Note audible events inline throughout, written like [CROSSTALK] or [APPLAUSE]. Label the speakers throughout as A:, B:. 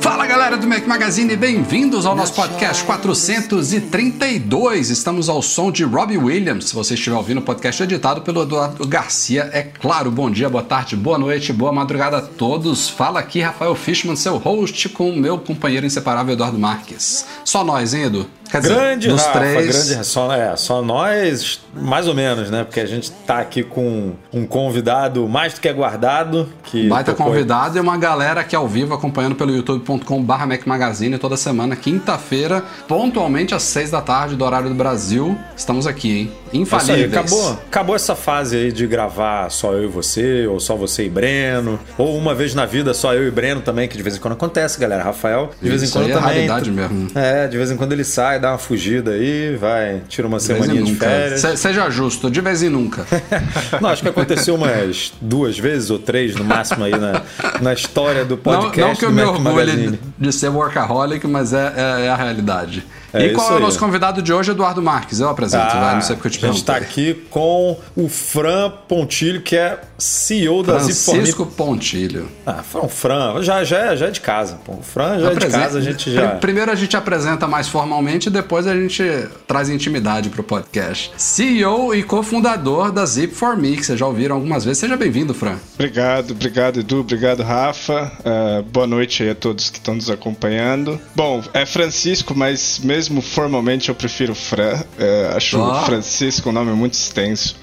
A: Fala galera do Mac Magazine, bem-vindos ao nosso podcast 432. Estamos ao som de Robbie Williams. Se você estiver ouvindo o podcast editado pelo Eduardo Garcia, é claro. Bom dia, boa tarde, boa noite, boa madrugada a todos. Fala aqui Rafael Fishman, seu host, com o meu companheiro inseparável Eduardo Marques. Só nós, hein, Edu? Quer dizer,
B: grande,
A: dos
B: Rafa,
A: três.
B: grande, só, é, só nós, mais ou menos, né? Porque a gente tá aqui com um convidado mais do que aguardado. Que
A: Baita
B: tocou-
A: convidado e uma galera aqui ao vivo acompanhando pelo youtube.com.br Mac Magazine toda semana, quinta-feira, pontualmente às seis da tarde do horário do Brasil. Estamos aqui, hein?
B: É isso aí,
A: Infalíveis.
B: acabou, acabou essa fase aí de gravar só eu e você, ou só você e Breno, ou uma vez na vida só eu e Breno também, que de vez em quando acontece, galera. Rafael, de vez em quando
A: é
B: também.
A: raridade mesmo.
B: É, de vez em quando ele sai, dá uma fugida aí, vai, tira uma
A: De
B: semaninha de férias.
A: Se- seja justo, de vez em nunca. [LAUGHS]
B: Não, acho que aconteceu umas duas vezes ou três no máximo aí na, na história do
A: Não,
B: podcast.
A: não que eu me orgulhe de ser workaholic, mas é, é- é a realidade.
B: É
A: e qual é o nosso convidado de hoje, Eduardo Marques? Eu apresento, vai, não sei porque eu te
B: Ah, a gente está aqui com o Fran Pontilho, que é CEO da Zip4Me.
A: Francisco Pontilho.
B: Ah, Fran, Fran, já, já, é- já é de casa. Pô. O Fran já é de casa, a gente já...
A: Pri- Primeiro a gente apresenta mais formalmente e depois a gente traz intimidade pro podcast. CEO e cofundador da Zip4Me, que vocês já ouviram algumas vezes. Seja bem-vindo, Fran.
C: Obrigado, obrigado Edu, obrigado Rafa. Ah, boa noite aí a todos que estão nos acompanhando. Bom, é Francisco, mas mesmo formalmente eu prefiro Fran. É, acho
A: Ó.
C: Francisco um nome muito extenso.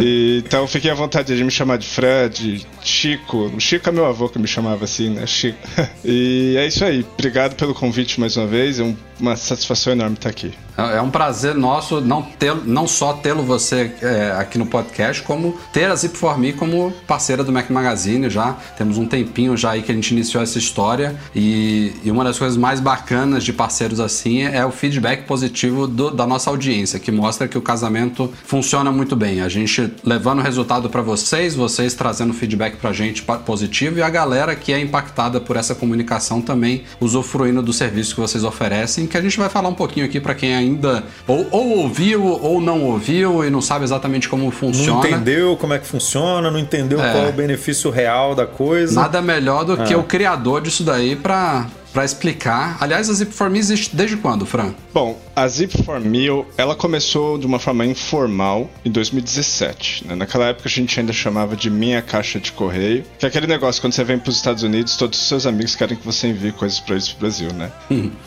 C: E, [LAUGHS] então fiquem à vontade de me chamar de Fran, de Chico. Chico é meu avô que me chamava assim, né? Chico. [LAUGHS] E é isso aí. Obrigado pelo convite mais uma vez. É um- uma satisfação enorme estar aqui.
A: É é um prazer nosso não, ter, não só tê-lo você é, aqui no podcast, como ter a Zip4Me como parceira do Mac Magazine já. Temos um tempinho já aí que a gente iniciou essa história e, e uma das coisas mais bacanas de parceiros assim é o feedback positivo do- da nossa audiência, que mostra que o casamento funciona muito bem. A gente levando o resultado para vocês, vocês trazendo feedback pra gente pa- positivo e a galera que é impactada por essa comunicação também usufruindo do serviço que vocês oferecem, que a gente vai falar um pouquinho aqui para quem ainda ou, ou ouviu ou não ouviu e não sabe exatamente como
B: Não
A: funciona.
B: entendeu como é que funciona, não entendeu
A: É.
B: qual é o benefício real da coisa.
A: Nada melhor do
B: É.
A: que o criador disso daí para para explicar. Aliás, a Zip4Me existe desde quando, Fran?
C: Bom, a Zip4Me, ela começou de uma forma informal em 2017. né? Naquela época a gente ainda chamava de minha caixa de correio, que é aquele negócio, quando você vem para os Estados Unidos, todos os seus amigos querem que você envie coisas para eles pro Brasil, né?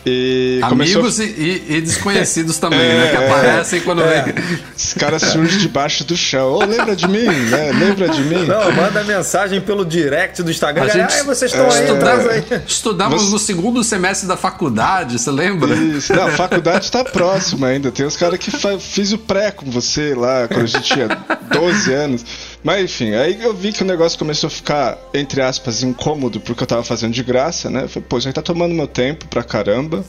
C: E começou-
A: Amigos e, e- e desconhecidos também,
C: É,
A: né? Que
C: é.
A: aparecem quando vem.
C: Os caras surgem debaixo do chão. Ô, lembra de mim? né? Lembra de mim?
B: Não, manda mensagem pelo direct do Instagram.
A: A gente
B: "Ai, vocês estão aí,
C: É.
B: traz aí.
A: Estudamos
C: Você-
A: no segundo semestre da faculdade, você lembra?
C: Isso. Não, a [LAUGHS] faculdade tá próxima ainda. Tem os caras que fiz o pré com você lá, quando a gente tinha 12 anos. Mas enfim, aí eu vi que o negócio começou a ficar, entre aspas, incômodo porque eu tava fazendo de graça, né? Falei, pô, isso aí tá tomando meu tempo pra caramba.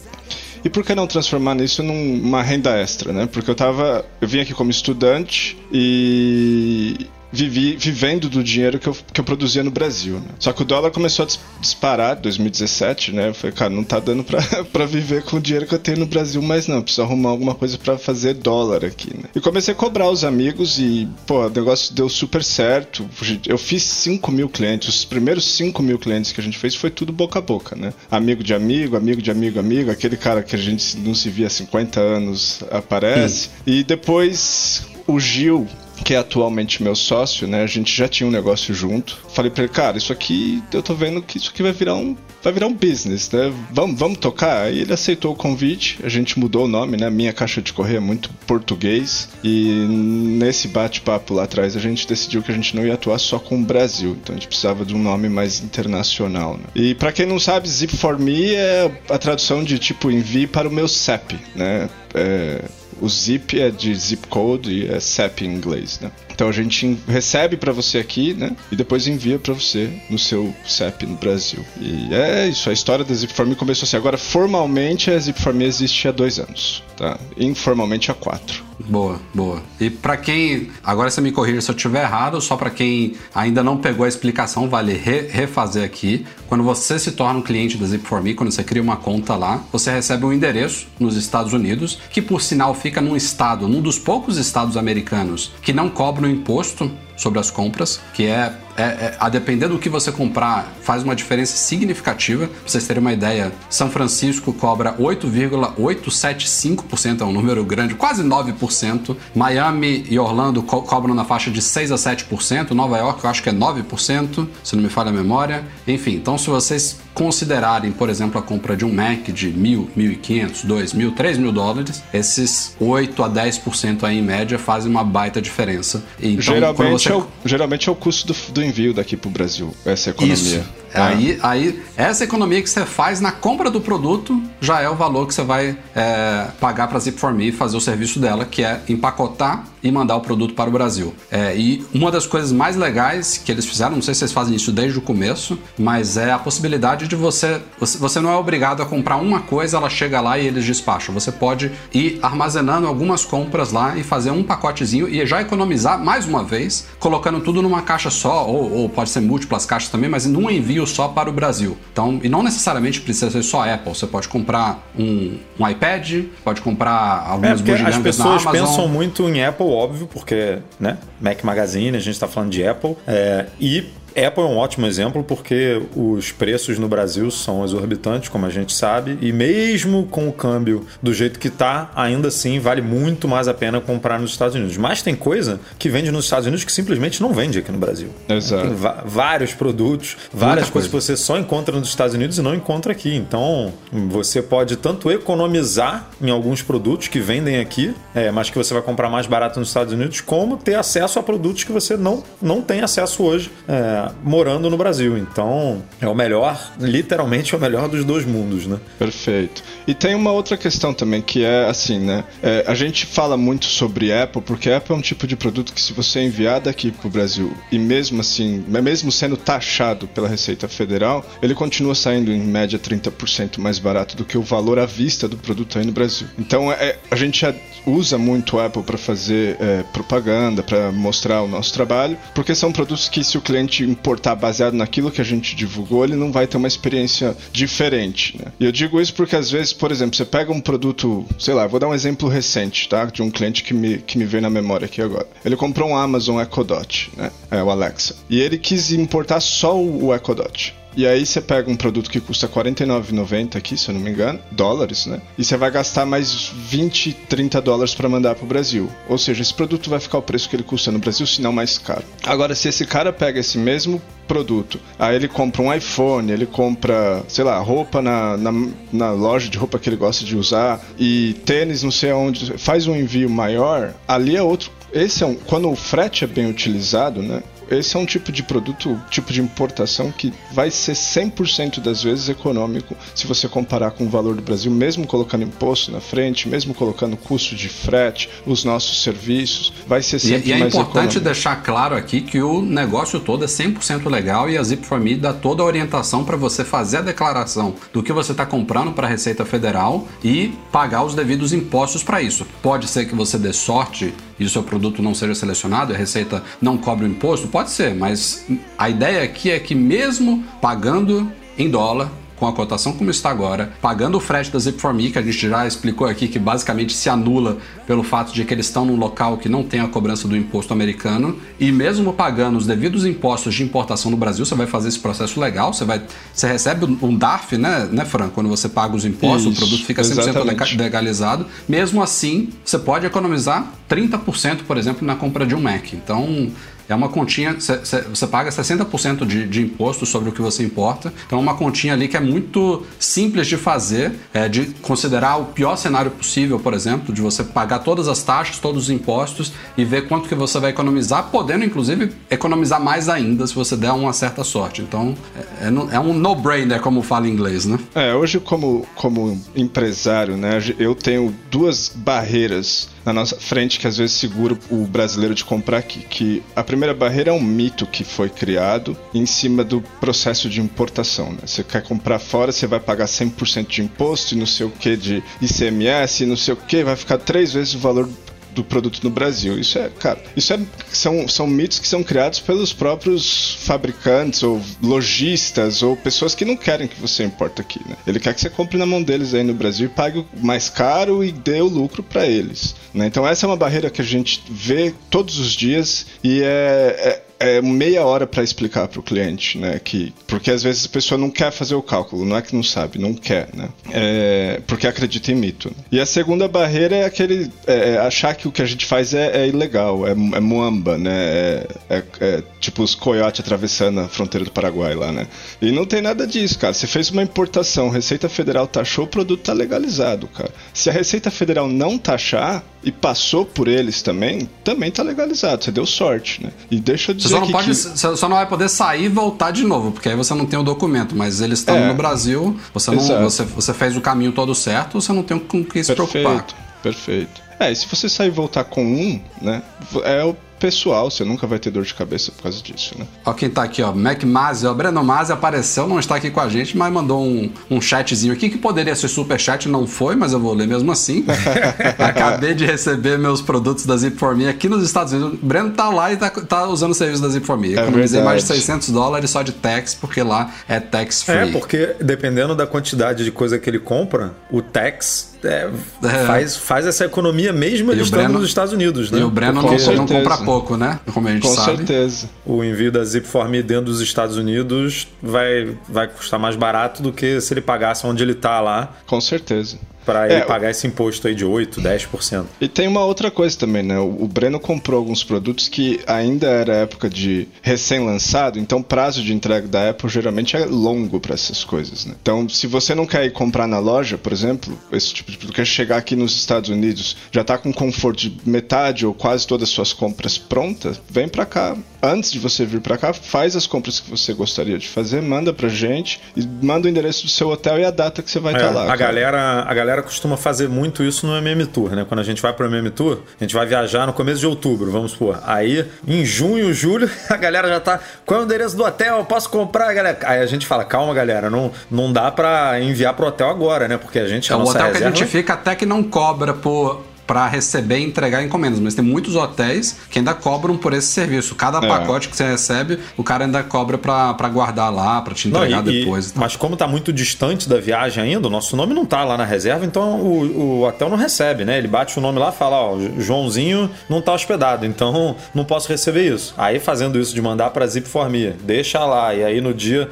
C: E por que não transformar nisso numa renda extra, né? Porque eu tava. Eu vim aqui como estudante e. Vivi, vivendo do dinheiro que eu, que eu produzia no Brasil. Né? Só que o dólar começou a dis- disparar em 2017, né? Eu falei, cara, não tá dando pra, [LAUGHS] pra viver com o dinheiro que eu tenho no Brasil mais não. Preciso arrumar alguma coisa pra fazer dólar aqui, né? E comecei a cobrar os amigos e, pô, o negócio deu super certo. Eu fiz 5 mil clientes. Os primeiros 5 mil clientes que a gente fez foi tudo boca a boca, né? Amigo de amigo, amigo de amigo, amigo. Aquele cara que a gente não se via há 50 anos aparece. E depois o Gil, que é atualmente meu sócio, né? A gente já tinha um negócio junto. Falei pra ele, cara, isso aqui, eu tô vendo que isso aqui vai virar um, vai virar um business, né? Vamos, vamos tocar? Aí ele aceitou o convite, a gente mudou o nome, né? Minha caixa de correio é muito português. E nesse bate-papo lá atrás a gente decidiu que a gente não ia atuar só com o Brasil. Então a gente precisava de um nome mais internacional, né? E pra quem não sabe, Zip for Me é a tradução de tipo envie para o meu CEP, né? É, o zip é de zip code e é CEP em inglês, né? Então a gente recebe para você aqui, né? E depois envia para você no seu CEP no Brasil. E é isso, a história da Zip Me começou assim. Agora, formalmente, a Zip Me existe há dois anos, tá? Informalmente há quatro.
A: Boa, boa. E para quem. Agora você me corrija se eu estiver errado, só para quem ainda não pegou a explicação, vale re refazer aqui. Quando você se torna um cliente da Zip4Me, quando você cria uma conta lá, você recebe um endereço nos Estados Unidos, que por sinal fica num estado, num dos poucos estados americanos que não cobram imposto sobre as compras, que é, é, é, a depender do que você comprar, faz uma diferença significativa. Pra vocês terem uma ideia, São Francisco cobra 8,875%, é um número grande, quase 9%. Miami e Orlando co cobram na faixa de 6 a 7%. Nova York eu acho que é 9%, se não me falha a memória. Enfim, então se vocês considerarem, por exemplo, a compra de um Mac de mil, mil e quinhentos, dois mil, três mil dólares, esses 8 a 10% aí em média fazem uma baita diferença.
C: Então, geralmente, você... é o, geralmente é o custo do, do envio daqui para o Brasil, essa economia. Isso.
A: Ah. Aí, aí, essa economia que você faz na compra do produto já é o valor que você vai é, pagar para a Zip4Me fazer o serviço dela, que é empacotar e mandar o produto para o Brasil. É, e uma das coisas mais legais que eles fizeram, não sei se vocês fazem isso desde o começo, mas é a possibilidade de você. Você não é obrigado a comprar uma coisa, ela chega lá e eles despacham. Você pode ir armazenando algumas compras lá e fazer um pacotezinho e já economizar mais uma vez, colocando tudo numa caixa só, ou, ou pode ser múltiplas caixas também, mas num envio só para o Brasil. Então, e não necessariamente precisa ser só Apple. Você pode comprar um, um iPad, pode comprar algumas é,
B: As pessoas pensam muito em Apple, óbvio, porque, né? Mac Magazine, a gente está falando de Apple. É, e Apple é um ótimo exemplo porque os preços no Brasil são exorbitantes, como a gente sabe, e mesmo com o câmbio do jeito que está, ainda assim vale muito mais a pena comprar nos Estados Unidos. Mas tem coisa que vende nos Estados Unidos que simplesmente não vende aqui no Brasil.
C: Exato.
B: Tem vários produtos, várias coisas coisa. que você só encontra nos Estados Unidos e não encontra aqui. Então você pode tanto economizar em alguns produtos que vendem aqui, é, mas que você vai comprar mais barato nos Estados Unidos, como ter acesso a produtos que você não, não tem acesso hoje. É, morando no Brasil. Então, é o melhor, literalmente é o melhor dos dois mundos, né?
C: Perfeito. E tem uma outra questão também que é assim, né? É, a gente fala muito sobre Apple porque Apple é um tipo de produto que se você enviar daqui para o Brasil e mesmo assim, mesmo sendo taxado pela Receita Federal, ele continua saindo em média 30% mais barato do que o valor à vista do produto aí no Brasil. Então, é, a gente já usa muito o Apple para fazer é, propaganda, para mostrar o nosso trabalho, porque são produtos que se o cliente importar baseado naquilo que a gente divulgou, ele não vai ter uma experiência diferente. Né? E eu digo isso porque às vezes, por exemplo, você pega um produto, sei lá, vou dar um exemplo recente, tá? De um cliente que me, que me veio na memória aqui agora. Ele comprou um Amazon Echo Dot, né? É o Alexa. E ele quis importar só o Echo Dot. E aí você pega um produto que custa R$ 49,90 aqui, se eu não me engano, dólares, né? E você vai gastar mais 20, 30 dólares para mandar para o Brasil. Ou seja, esse produto vai ficar o preço que ele custa no Brasil, se não mais caro. Agora, se esse cara pega esse mesmo produto, aí ele compra um iPhone, ele compra, sei lá, roupa na, na, na loja de roupa que ele gosta de usar e tênis, não sei onde, faz um envio maior, ali é outro esse é um, quando o frete é bem utilizado, né? Esse é um tipo de produto, tipo de importação que vai ser 100% das vezes econômico se você comparar com o valor do Brasil, mesmo colocando imposto na frente, mesmo colocando custo de frete, os nossos serviços, vai ser sempre
A: e, e é
C: mais
A: importante
C: econômico.
A: deixar claro aqui que o negócio todo é 100% legal e a Zip4Me dá toda a orientação para você fazer a declaração do que você está comprando para a Receita Federal e pagar os devidos impostos para isso. Pode ser que você dê sorte e o seu produto não seja selecionado, a Receita não cobre o imposto, Pode ser, mas a ideia aqui é que mesmo pagando em dólar, com a cotação como está agora, pagando o frete da Zip4Me, que a gente já explicou aqui que basicamente se anula pelo fato de que eles estão num local que não tem a cobrança do imposto americano, e mesmo pagando os devidos impostos de importação no Brasil, você vai fazer esse processo legal, você vai você recebe um DARF, né, né Fran? Quando você paga os impostos, Isso, o produto fica 100% exatamente. legalizado. Mesmo assim, você pode economizar 30%, por exemplo, na compra de um Mac. Então, é uma continha, cê, cê, você paga 60% de, de imposto sobre o que você importa. Então é uma continha ali que é muito simples de fazer, é, de considerar o pior cenário possível, por exemplo, de você pagar todas as taxas, todos os impostos e ver quanto que você vai economizar, podendo inclusive economizar mais ainda se você der uma certa sorte. Então é, é, é um no-brainer, como fala em inglês, né?
C: É, hoje como, como empresário, né, eu tenho duas barreiras na nossa frente que às vezes segura o brasileiro de comprar aqui. Que a primeira barreira é um mito que foi criado em cima do processo de importação. Né? Você quer comprar fora, você vai pagar 100% de imposto e não sei o que de ICMS, e não sei o que, vai ficar três vezes o valor do produto no Brasil. Isso é, cara, isso é, são, são mitos que são criados pelos próprios fabricantes ou lojistas ou pessoas que não querem que você importe aqui, né? Ele quer que você compre na mão deles aí no Brasil e pague mais caro e dê o lucro para eles. Né? Então essa é uma barreira que a gente vê todos os dias e é, é é meia hora para explicar para o cliente, né? Que, porque às vezes a pessoa não quer fazer o cálculo, não é que não sabe, não quer, né? É, porque acredita em mito. E a segunda barreira é aquele é, é achar que o que a gente faz é, é ilegal, é, é muamba, né? É, é, é, tipo os coiotes atravessando a fronteira do Paraguai lá, né? E não tem nada disso, cara. Você fez uma importação, Receita Federal taxou, o produto tá legalizado, cara. Se a Receita Federal não taxar e passou por eles também, também tá legalizado. Você deu sorte, né? E deixa eu
A: você só não, pode, que... só não vai poder sair e voltar de novo, porque aí você não tem o documento. Mas eles estão é, no Brasil, você, não, você, você fez o caminho todo certo, você não tem com o que se
C: perfeito,
A: preocupar.
C: Perfeito. É, e se você sair e voltar com um, né? É o pessoal, você nunca vai ter dor de cabeça por causa disso, né?
A: Ó, quem tá aqui, ó, Mac Mazzi, ó, Breno Mazzi apareceu, não está aqui com a gente, mas mandou um, um chatzinho aqui que poderia ser super chat, não foi, mas eu vou ler mesmo assim. [LAUGHS] Acabei de receber meus produtos da Zip for Me aqui nos Estados Unidos. O Breno tá lá e tá, tá usando o serviço da Zip for Me. É Economizei mais de 600 dólares só de tax, porque lá é tax free.
B: É, porque dependendo da quantidade de coisa que ele compra, o tax é, é. Faz, faz essa economia mesmo ele estando Breno, nos Estados Unidos, né?
A: E o Breno não, não compra pouco, né? Como a gente
C: Com
A: sabe.
C: Com certeza.
B: O envio da Zipform dentro dos Estados Unidos vai, vai custar mais barato do que se ele pagasse onde ele está lá.
C: Com certeza
B: para ele é, pagar esse imposto aí de 8, 10%.
C: E tem uma outra coisa também, né? O Breno comprou alguns produtos que ainda era época de recém-lançado, então o prazo de entrega da Apple geralmente é longo para essas coisas, né? Então, se você não quer ir comprar na loja, por exemplo, esse tipo de produto, quer chegar aqui nos Estados Unidos, já tá com conforto de metade ou quase todas as suas compras prontas, vem para cá. Antes de você vir para cá, faz as compras que você gostaria de fazer, manda pra gente e manda o endereço do seu hotel e a data que você vai estar
B: é,
C: tá lá.
B: A cara. galera, a galera costuma fazer muito isso no MM Tour, né? Quando a gente vai pro MM Tour, a gente vai viajar no começo de outubro, vamos supor. Aí, em junho, julho, [LAUGHS] a galera já tá. Qual é o endereço do hotel? Posso comprar, galera? Aí a gente fala, calma, galera, não, não dá pra enviar pro hotel agora, né? Porque a gente.
A: É o hotel reserva... que a gente fica até que não cobra por para receber e entregar encomendas, mas tem muitos hotéis que ainda cobram por esse serviço. Cada é. pacote que você recebe, o cara ainda cobra para guardar lá, para te entregar não, e, depois.
B: E, mas como tá muito distante da viagem ainda, o nosso nome não tá lá na reserva, então o, o hotel não recebe, né? Ele bate o nome lá e fala, ó, Joãozinho não tá hospedado, então não posso receber isso. Aí fazendo isso de mandar para Zip for Me, deixa lá e aí no dia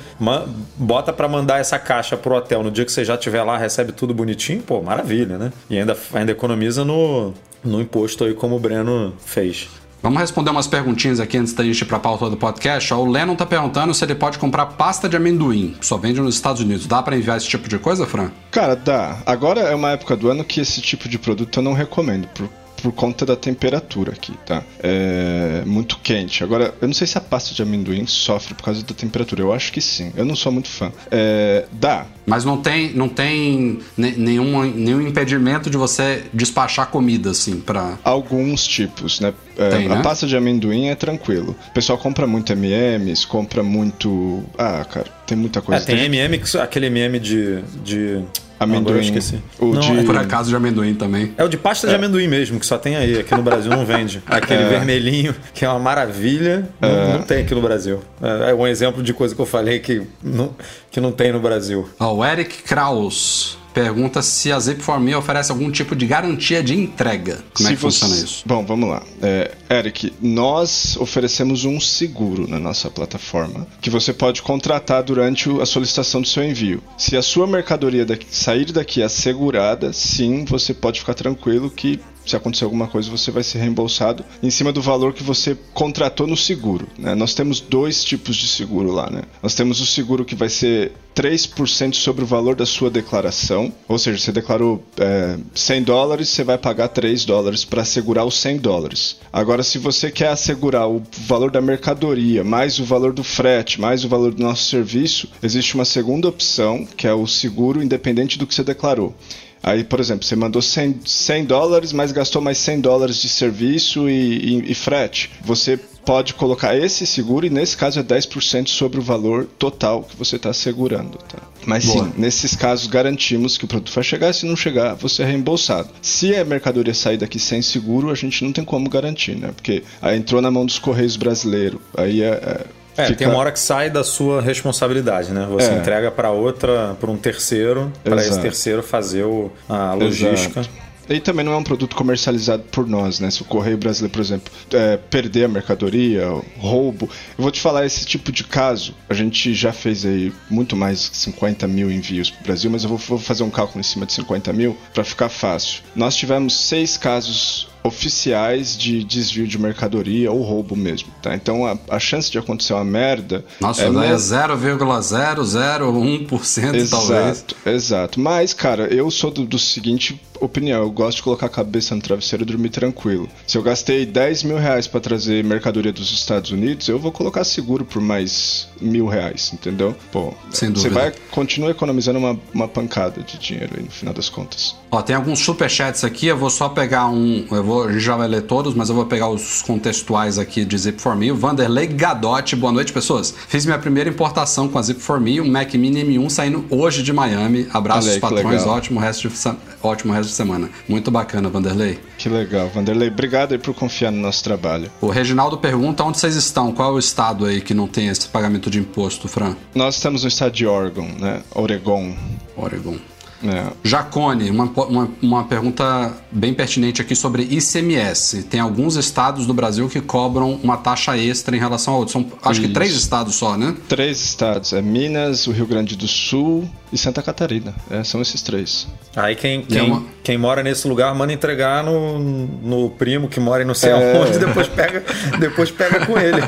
B: bota para mandar essa caixa pro hotel, no dia que você já estiver lá, recebe tudo bonitinho, pô, maravilha, né? E ainda ainda economiza no no, imposto aí, como o Breno fez.
A: Vamos responder umas perguntinhas aqui antes da gente ir para a pauta do podcast. O Lennon tá perguntando se ele pode comprar pasta de amendoim, só vende nos Estados Unidos. Dá para enviar esse tipo de coisa, Fran?
C: Cara, dá. Agora é uma época do ano que esse tipo de produto eu não recomendo, por, por conta da temperatura aqui, tá? É muito quente. Agora, eu não sei se a pasta de amendoim sofre por causa da temperatura. Eu acho que sim. Eu não sou muito fã. É, dá.
A: Mas não tem, não tem nenhum, nenhum impedimento de você despachar comida, assim, para
C: Alguns tipos, né? É, tem, né? A pasta de amendoim é tranquilo. O pessoal compra muito MMs, compra muito. Ah, cara, tem muita coisa.
B: É, tem, tem MM, aquele MM de. de
C: Amendoim. Não, esqueci. O
A: não, de... é por acaso de amendoim também.
B: É o de pasta é. de amendoim mesmo, que só tem aí. Aqui no Brasil não vende. [LAUGHS] Aquele é. vermelhinho, que é uma maravilha, não, é. não tem aqui no Brasil. É, é um exemplo de coisa que eu falei que não, que não tem no Brasil.
A: Ó, o Eric Kraus pergunta se a Zip4Me oferece algum tipo de garantia de entrega. Como é se é que você... funciona isso?
C: Bom, vamos lá. É, Eric, nós oferecemos um seguro na nossa plataforma que você pode contratar durante a solicitação do seu envio. Se a sua mercadoria daqui, sair daqui assegurada, sim, você pode ficar tranquilo que se acontecer alguma coisa, você vai ser reembolsado em cima do valor que você contratou no seguro. Né? Nós temos dois tipos de seguro lá. Né? Nós temos o seguro que vai ser 3% sobre o valor da sua declaração, ou seja, você declarou é, 100 dólares, você vai pagar 3 dólares para assegurar os 100 dólares. Agora, se você quer assegurar o valor da mercadoria, mais o valor do frete, mais o valor do nosso serviço, existe uma segunda opção, que é o seguro independente do que você declarou. Aí, por exemplo, você mandou 100, 100 dólares, mas gastou mais 100 dólares de serviço e, e, e frete. Você pode colocar esse seguro e nesse caso é 10% sobre o valor total que você está segurando. Tá? Mas Boa. sim, nesses casos garantimos que o produto vai chegar, se não chegar, você é reembolsado. Se a mercadoria sair daqui sem seguro, a gente não tem como garantir, né? Porque aí entrou na mão dos Correios brasileiros. Aí é, é
B: é, Fica... tem uma hora que sai da sua responsabilidade, né? Você é. entrega para outra, para um terceiro, para esse terceiro fazer o, a logística. Exato.
C: E também não é um produto comercializado por nós, né? Se o Correio Brasileiro, por exemplo, é, perder a mercadoria, roubo. Eu vou te falar, esse tipo de caso, a gente já fez aí muito mais de 50 mil envios para o Brasil, mas eu vou, vou fazer um cálculo em cima de 50 mil para ficar fácil. Nós tivemos seis casos oficiais de desvio de mercadoria ou roubo mesmo, tá? Então a, a chance de acontecer uma merda...
A: Nossa, é, é 0,001% talvez.
C: Exato, mas cara, eu sou do, do seguinte opinião, eu gosto de colocar a cabeça no travesseiro e dormir tranquilo. Se eu gastei 10 mil reais para trazer mercadoria dos Estados Unidos, eu vou colocar seguro por mais mil reais, entendeu? Pô, Sem dúvida. você vai continua economizando uma, uma pancada de dinheiro aí no final das contas.
A: Ó, tem alguns superchats aqui, eu vou só pegar um, eu vou a gente já vai ler todos, mas eu vou pegar os contextuais aqui de Zip for Me. O Vanderlei Gadotti, boa noite, pessoas. Fiz minha primeira importação com a Zip for Me, um Mac Mini M1 saindo hoje de Miami. Abraços, aí, patrões, ótimo resto, de, ótimo resto de semana. Muito bacana, Vanderlei.
C: Que legal, Vanderlei. Obrigado aí por confiar no nosso trabalho.
A: O Reginaldo pergunta onde vocês estão, qual é o estado aí que não tem esse pagamento de imposto, Fran?
C: Nós estamos no estado de Oregon, né? Oregon.
A: Oregon. É. Jacone, uma, uma, uma, pergunta bem pertinente aqui sobre ICMS. Tem alguns estados do Brasil que cobram uma taxa extra em relação a outros. São, acho Isso. que três estados só, né?
C: Três estados. É Minas, o Rio Grande do Sul e Santa Catarina. É, são esses três.
B: Aí quem, quem, é uma... quem mora nesse lugar manda entregar no, no primo que mora em não sei é... aonde, depois pega, [LAUGHS] depois pega com ele.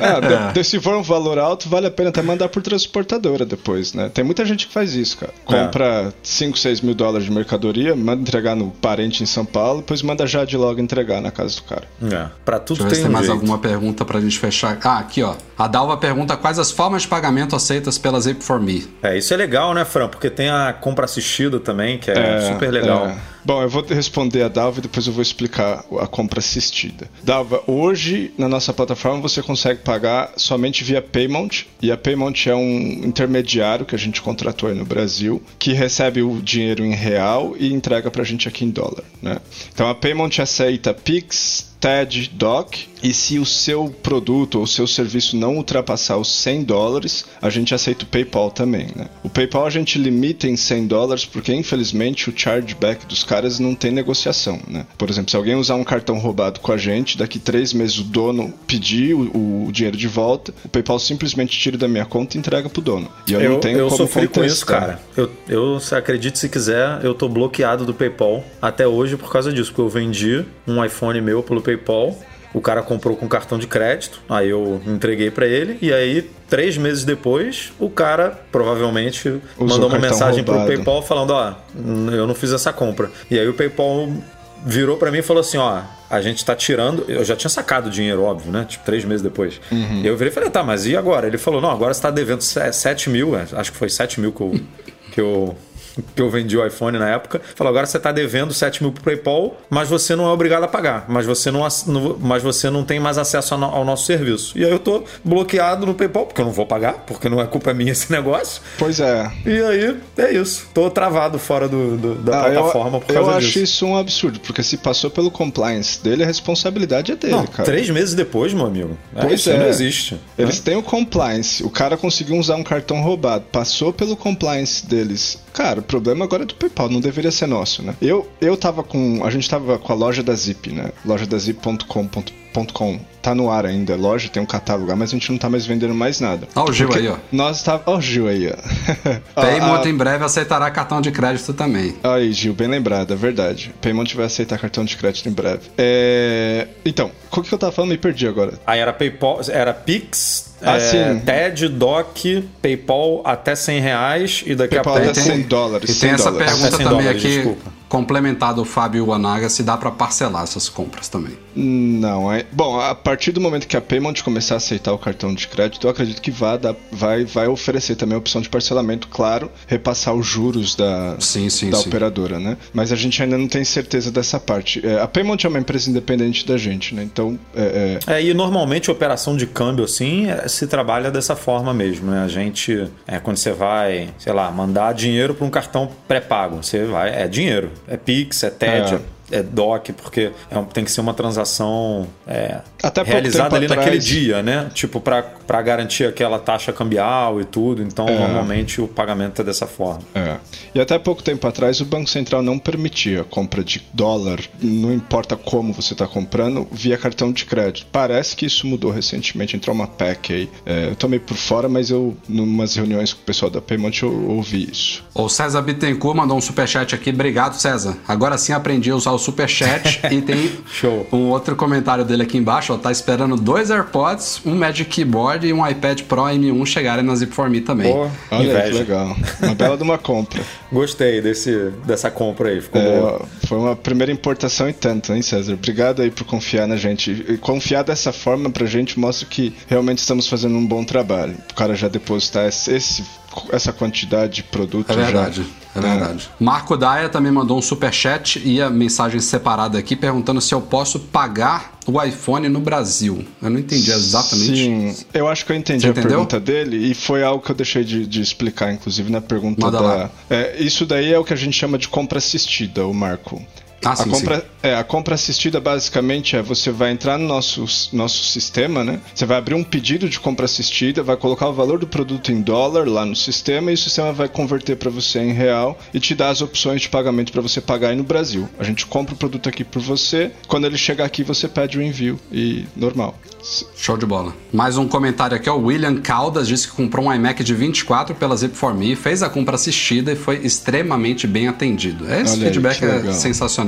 C: Ah, de, se for um valor alto, vale a pena até mandar por transportadora depois, né? Tem muita gente que faz isso, cara. Compra é. 5, 6 mil dólares de mercadoria, manda entregar no parente em São Paulo, depois manda já de logo entregar na casa do cara.
A: É. Pra tudo Deixa tem, tem mais jeito. alguma pergunta pra gente fechar. Ah, aqui ó. A Dalva pergunta quais as formas de pagamento aceitas pela Zip4Me.
B: É, isso é legal, né, Fran? Porque tem a compra assistida também, que é, é super legal. É.
C: Bom, eu vou responder a Dalva e depois eu vou explicar a compra assistida. Dalva, hoje na nossa plataforma você consegue pagar somente via Paymount e a Paymount é um intermediário que a gente contratou aí no Brasil que recebe o dinheiro em real e entrega pra gente aqui em dólar, né? Então a Paymount aceita Pix, TED Doc e se o seu produto ou seu serviço não ultrapassar os 100 dólares, a gente aceita o PayPal também. Né? O PayPal a gente limita em 100 dólares porque infelizmente o chargeback dos caras não tem negociação. Né? Por exemplo, se alguém usar um cartão roubado com a gente, daqui três meses o dono pedir o, o dinheiro de volta, o PayPal simplesmente tira da minha conta e entrega pro dono. E
B: eu, eu não tenho eu como sofri contestar. com isso, cara. Eu, eu acredito se quiser, eu tô bloqueado do PayPal até hoje por causa disso, porque eu vendi um iPhone meu pelo PayPal PayPal. O cara comprou com cartão de crédito, aí eu entreguei para ele e aí três meses depois o cara provavelmente Usou mandou uma mensagem roubado. pro PayPal falando, ó, eu não fiz essa compra. E aí o PayPal virou para mim e falou assim, ó, a gente tá tirando. Eu já tinha sacado o dinheiro, óbvio, né? Tipo, três meses depois. Uhum. Eu virei e falei, tá, mas e agora? Ele falou, não, agora você tá devendo 7 mil, é, acho que foi 7 mil que eu, que eu que eu vendi o iPhone na época, falou: agora você está devendo 7 mil pro PayPal, mas você não é obrigado a pagar, mas você não, mas você não tem mais acesso ao nosso serviço. E aí eu tô bloqueado no PayPal, porque eu não vou pagar, porque não é culpa minha esse [LAUGHS] negócio.
C: Pois é.
B: E aí é isso. Tô travado fora do, do da ah, plataforma
C: eu,
B: por causa
C: Eu
B: acho
C: isso um absurdo, porque se passou pelo compliance dele, a responsabilidade é dele, não, cara.
B: Três meses depois, meu amigo.
C: Pois isso é. não existe. Eles né? têm o compliance, o cara conseguiu usar um cartão roubado, passou pelo compliance deles. Cara, o problema agora é do PayPal, não deveria ser nosso, né? Eu, eu tava com. A gente tava com a loja da Zip, né? loja da zip.com.br Tá no ar ainda, loja, tem um catálogo mas a gente não tá mais vendendo mais nada.
A: Ó o Gil
C: Porque
A: aí, ó.
C: Nós tá, ó o Gil aí, ó. [LAUGHS]
A: Paymont
C: a-
A: em breve aceitará cartão de crédito também.
C: Aí, Gil, bem lembrado, é verdade. Paymont vai aceitar cartão de crédito em breve. É... Então, o que eu tava falando? Me perdi agora.
B: Aí era PayPal, era Pix,
C: Ah,
B: é. TED, DOC, PayPal até 100 reais e daqui
C: PayPal
B: a pouco.
C: até 100 dólares.
A: E
C: 100
A: tem essa
C: dólares.
A: pergunta
B: 100
A: também
B: dólares,
A: aqui,
B: desculpa.
A: Complementar do Fábio Wanaga, se dá pra parcelar essas compras também.
C: Não, é. Bom, a partir do momento que a Paymont começar a aceitar o cartão de crédito, eu acredito que vai, dar, vai, vai oferecer também a opção de parcelamento, claro, repassar os juros da,
A: Sim, sim,
C: da
A: sim.
C: operadora, né? Mas a gente ainda não tem certeza dessa parte. É, a Paymont é uma empresa independente da gente, né? Então, é, é,
B: É, e normalmente a operação de câmbio assim é, se trabalha dessa forma mesmo, né? A gente, é, quando você vai, sei lá, mandar dinheiro para um cartão pré-pago, você vai, é dinheiro, é Pix, é TED,
C: É.
B: é, é DOC, porque é um- tem que ser uma transação é, realizada ali
C: atrás-
B: naquele dia, né? Tipo, para garantir aquela taxa cambial e tudo. Então, normalmente o pagamento é dessa forma.
C: É. E até pouco tempo atrás o Banco Central não permitia a compra de dólar, não importa como você está comprando, via cartão de crédito. Parece que isso mudou recentemente, entrou uma PEC aí. É, eu tomei por fora, mas eu, numas reuniões com o pessoal da Paymont, eu ouvi isso.
A: O César Bittencourt mandou um superchat aqui. Obrigado, César. Agora sim aprendi a usar o superchat. e tem [LAUGHS]
B: Show.
A: um outro comentário dele aqui embaixo. Ó, tá esperando dois AirPods, um Magic Keyboard e um iPad Pro M1 chegarem na Zip4Me também.
B: Pô,
C: Olha que legal. Uma bela de uma compra. [LAUGHS]
B: Gostei desse, dessa compra aí, ficou boa.
C: É, foi uma primeira importação e tanto, hein, César? Obrigado aí por confiar na gente. E confiar dessa forma pra gente mostra que realmente estamos fazendo um bom trabalho. O cara já depositar esse, esse- essa quantidade de produto.
A: É
C: já-
A: verdade, é verdade. Marco Daia também mandou um superchat e a mensagem separada aqui perguntando se eu posso pagar o iPhone no Brasil. Eu não entendi exatamente.
C: Sim, eu acho que eu entendi
A: Você
C: a
A: entendeu?
C: pergunta dele e foi algo que eu deixei de, de explicar, inclusive, na pergunta
A: Manda
C: da. É, isso daí é o que a gente chama de compra assistida, o Marco.
A: Ah,
C: a,
A: sim,
C: compra, É, a compra assistida basicamente é você vai entrar no nosso, nosso sistema, né? Você vai abrir um pedido de compra assistida, vai colocar o valor do produto em dólar lá no sistema e o sistema vai converter para você em real e te dar as opções de pagamento para você pagar aí no Brasil. A gente compra o produto aqui por você, quando ele chegar aqui você pede o envio e normal.
A: Show de bola. Mais um comentário aqui, ó. O William Caldas disse que comprou um iMac de 24 pela Zip4Me, fez a compra assistida e foi extremamente bem atendido. Esse
C: Olha aí,
A: feedback
C: que
A: é
C: legal.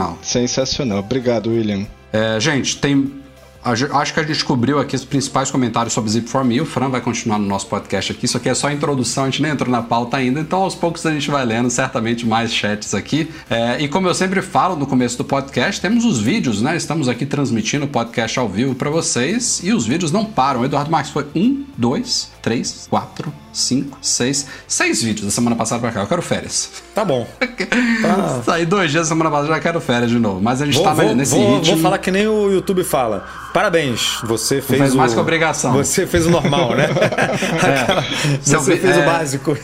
A: Sensacional.
C: Sensacional. Obrigado, William.
A: É, gente, tem. Acho que a gente cobriu aqui os principais comentários sobre Zip4Me. O Fran vai continuar no nosso podcast aqui. Isso aqui é só a introdução, a gente nem entrou na pauta ainda. Então, aos poucos, a gente vai lendo certamente mais chats aqui. É, e como eu sempre falo no começo do podcast, temos os vídeos, né? Estamos aqui transmitindo o podcast ao vivo para vocês. E os vídeos não param. O Eduardo Marques foi um, dois, três, quatro, cinco, seis. Seis vídeos da semana passada pra cá. Eu quero férias.
B: Tá bom. [LAUGHS]
A: Saí dois dias da semana passada, já quero férias de novo. Mas a gente
B: Vou,
A: tá
B: vou-
A: nesse
B: vou-
A: ritmo.
B: vou falar que nem o YouTube fala. Parabéns, você fez, o...
A: mais que obrigação.
B: Você fez o normal, né? [LAUGHS]
A: Seu
B: você
A: vi-
B: fez
A: é,
B: o básico.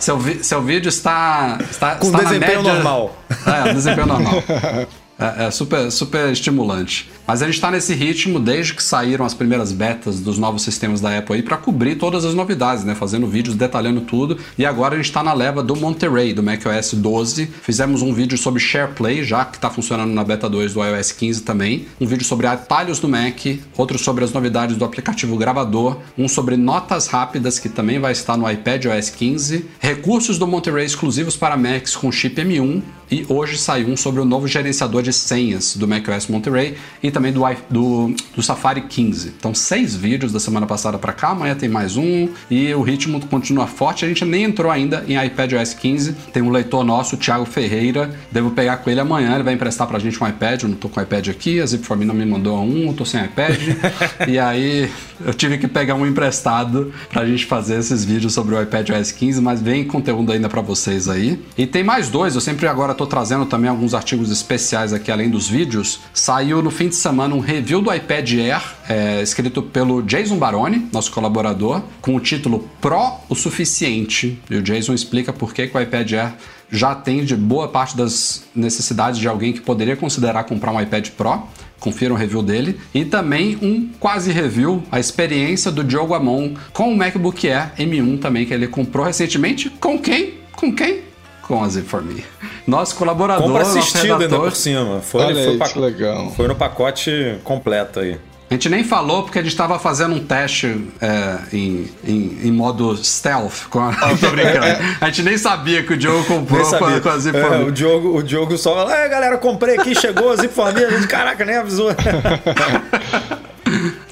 A: Seu, vi- seu vídeo está, está
B: Com
A: está
B: desempenho
A: média-
B: normal.
A: É, desempenho normal. [LAUGHS] É, é super, super estimulante. Mas a gente está nesse ritmo desde que saíram as primeiras betas dos novos sistemas da Apple aí para cobrir todas as novidades, né? Fazendo vídeos detalhando tudo. E agora a gente está na leva do Monterey, do macOS 12. Fizemos um vídeo sobre SharePlay, já que está funcionando na beta 2 do iOS 15 também. Um vídeo sobre atalhos do Mac, outro sobre as novidades do aplicativo gravador, um sobre notas rápidas, que também vai estar no iPad OS 15, recursos do Monterey exclusivos para Macs com chip M1 e hoje saiu um sobre o novo gerenciador de senhas do macOS Monterey e também do, do, do Safari 15. Então, seis vídeos da semana passada para cá, amanhã tem mais um e o ritmo continua forte. A gente nem entrou ainda em iPad OS 15. Tem um leitor nosso, o Thiago Ferreira. Devo pegar com ele amanhã, ele vai emprestar pra gente um iPad. Eu não tô com iPad aqui, a Zip4Me não me mandou um, eu tô sem iPad. [LAUGHS] e aí eu tive que pegar um emprestado pra gente fazer esses vídeos sobre o iPad OS 15, mas vem conteúdo ainda pra vocês aí. E tem mais dois, eu sempre agora tô trazendo também alguns artigos especiais aqui além dos vídeos. Saiu no fim de semana um review do iPad Air, é, escrito pelo Jason Baroni, nosso colaborador, com o título Pro o Suficiente. E o Jason explica por que, que o iPad Air já atende boa parte das necessidades de alguém que poderia considerar comprar um iPad Pro. Confira o review dele. E também um quase review, a experiência do Diogo Amon com o MacBook Air M1 também, que ele comprou recentemente. Com quem? Com quem? Com a Z4Me. Nosso colaborador,
B: Compra assistida ainda por cima. Foi,
C: Olha
B: foi,
C: aí,
B: pac-
C: que legal.
B: foi no pacote completo aí.
A: A gente nem falou porque a gente estava fazendo um teste é, em, em, em, modo stealth. Com a... Tô brincando. [LAUGHS] A gente nem sabia que o Diogo comprou com a, com a Zip
B: é, o, Diogo, o Diogo só falou: é, galera, comprei aqui, chegou a Zip Família. A gente, caraca, nem avisou. [LAUGHS]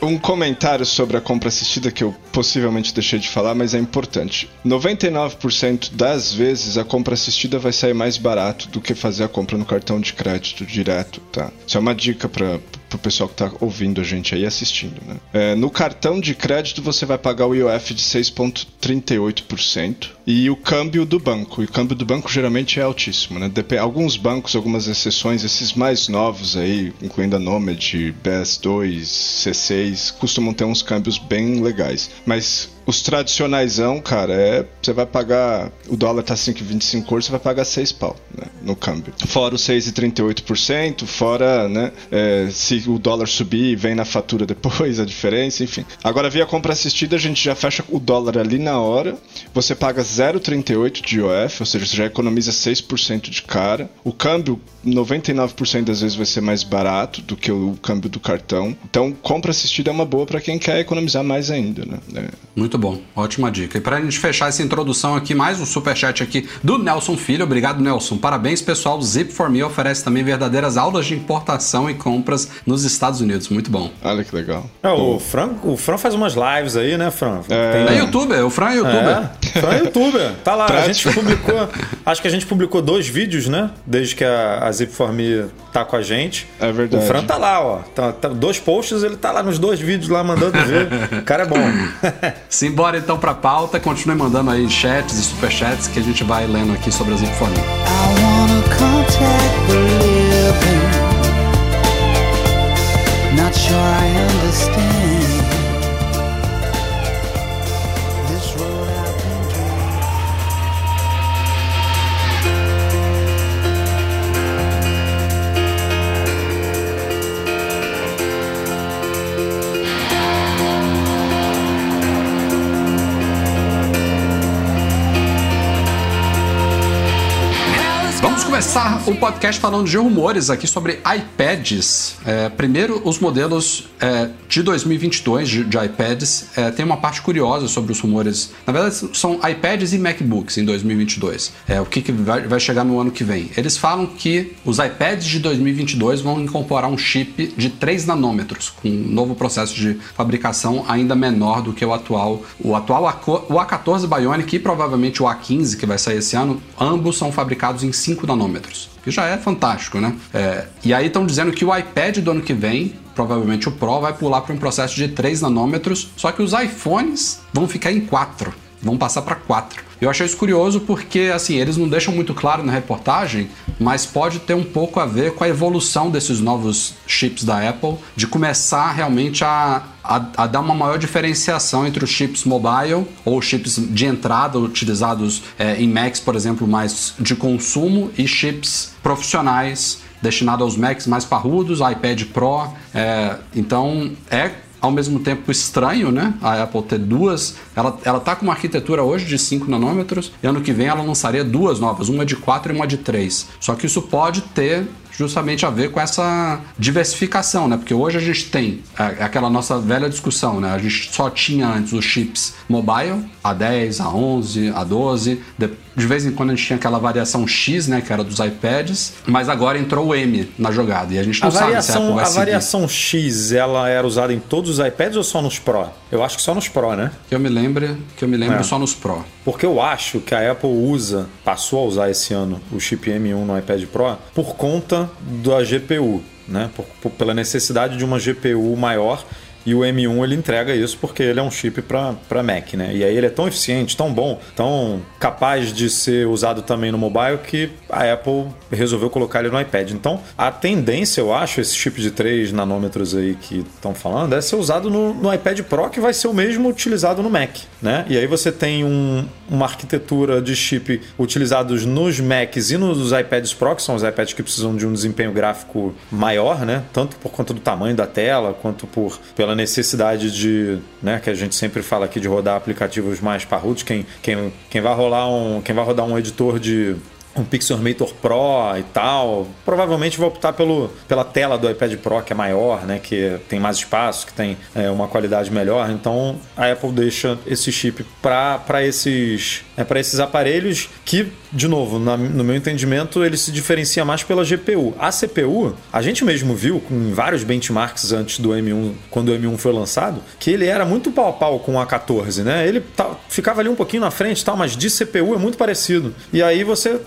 C: Um comentário sobre a compra assistida que eu possivelmente deixei de falar, mas é importante. 99% das vezes a compra assistida vai sair mais barato do que fazer a compra no cartão de crédito direto, tá? Isso é uma dica para pro pessoal que tá ouvindo a gente aí assistindo, né? É, no cartão de crédito você vai pagar o IOF de 6,38% e o câmbio do banco. E o câmbio do banco geralmente é altíssimo, né? Dep alguns bancos, algumas exceções, esses mais novos aí, incluindo a Nomad, BS2, C6, costumam ter uns câmbios bem legais. Mas os tradicionaisão, cara, é. Você vai pagar. O dólar tá 5,25 hoje, você vai pagar 6 pau né, no câmbio. Fora os 6,38%, fora, né? É, se o dólar subir, vem na fatura depois [LAUGHS] a diferença, enfim. Agora, via compra assistida, a gente já fecha o dólar ali na hora. Você paga 0,38 de IOF, ou seja, você já economiza 6% de cara. O câmbio, 99% das vezes vai ser mais barato do que o câmbio do cartão. Então, compra assistida é uma boa para quem quer economizar mais ainda, né? É.
A: Muito muito bom, ótima dica. E para a gente fechar essa introdução aqui, mais um superchat aqui do Nelson Filho. Obrigado, Nelson. Parabéns, pessoal. O Zip for Me oferece também verdadeiras aulas de importação e compras nos Estados Unidos. Muito bom.
C: Olha que legal.
B: É, o, Fran, o Fran faz umas lives aí, né, Fran?
A: É, Tem... é youtuber, o Fran é youtuber.
B: É, Fran é youtuber. Tá lá. A gente publicou, acho que a gente publicou dois vídeos, né? Desde que a, a Zip for Me tá com a gente.
C: É verdade.
B: O Fran tá lá, ó. Tá, tá, dois posts, ele tá lá nos dois vídeos lá mandando ver. O cara é bom. [LAUGHS]
A: Simbora então pra pauta. Continue mandando aí chats e superchats que a gente vai lendo aqui sobre as informações. Not sure I understand começar o podcast falando de rumores aqui sobre iPads. É, primeiro, os modelos é, de 2022 de, de iPads. É, tem uma parte curiosa sobre os rumores. Na verdade, são iPads e MacBooks em 2022. É, o que, que vai, vai, chegar no ano que vem. Eles falam que os iPads de 2022 vão incorporar um chip de 3 nanômetros, com um novo processo de fabricação ainda menor do que o atual. O atual o A14 Bionic e provavelmente o A15, que vai sair esse ano, ambos são fabricados em 5 nanômetros nanômetros, que já é fantástico, né? É, e aí estão dizendo que o iPad do ano que vem, provavelmente o Pro, vai pular para um processo de 3 nanômetros, só que os iPhones vão ficar em 4 vão passar para 4. Eu achei isso curioso porque, assim, eles não deixam muito claro na reportagem, mas pode ter um pouco a ver com a evolução desses novos chips da Apple, de começar realmente a, a, a dar uma maior diferenciação entre os chips mobile ou chips de entrada utilizados é, em Macs, por exemplo, mais de consumo, e chips profissionais destinados aos Macs mais parrudos, iPad Pro. É, então, é ao mesmo tempo estranho, né? A Apple ter duas. Ela, ela tá com uma arquitetura hoje de 5 nanômetros e ano que vem ela lançaria duas novas, uma de 4 e uma de 3. Só que isso pode ter justamente a ver com essa diversificação, né? Porque hoje a gente tem aquela nossa velha discussão, né? A gente só tinha antes os chips mobile, A10, A11, A12, de vez em quando a gente tinha aquela variação X, né, que era dos iPads, mas agora entrou o M na jogada e a gente não a sabe variação, se a Apple vai
B: A
A: seguir.
B: variação X, ela era usada em todos os iPads ou só nos Pro? Eu acho que só nos Pro, né?
A: Que eu me lembre, que eu me lembro é. só nos Pro.
B: Porque eu acho que a Apple usa, passou a usar esse ano o chip M1 no iPad Pro por conta da GPU, né? Por, por, pela necessidade de uma GPU maior e o M1 ele entrega isso porque ele é um chip para Mac, né? E aí ele é tão eficiente, tão bom, tão capaz de ser usado também no mobile que a Apple resolveu colocar ele no iPad. Então, a tendência, eu acho, esse chip de 3 nanômetros aí que estão falando, é ser usado no, no, iPad Pro, que vai ser o mesmo utilizado no Mac, né? E aí você tem um, uma arquitetura de chip utilizados nos Macs e nos iPads Pro, que são os iPads que precisam de um desempenho gráfico maior, né? Tanto por conta do tamanho da tela, quanto por pela necessidade de, né, que a gente sempre fala aqui de rodar aplicativos mais parrudos, quem, quem, quem vai rolar um, quem vai rodar um editor de um Pixelmator Pro e tal. Provavelmente vou optar pelo, pela tela do iPad Pro, que é maior, né? Que tem mais espaço, que tem é, uma qualidade melhor. Então a Apple deixa esse chip para esses, é, esses aparelhos que, de novo, na, no meu entendimento, ele se diferencia mais pela GPU. A CPU, a gente mesmo viu em vários benchmarks antes do M1, quando o M1 foi lançado, que ele era muito pau a pau com o A14, né? Ele tá, ficava ali um pouquinho na frente, tal, mas de CPU é muito parecido. E aí você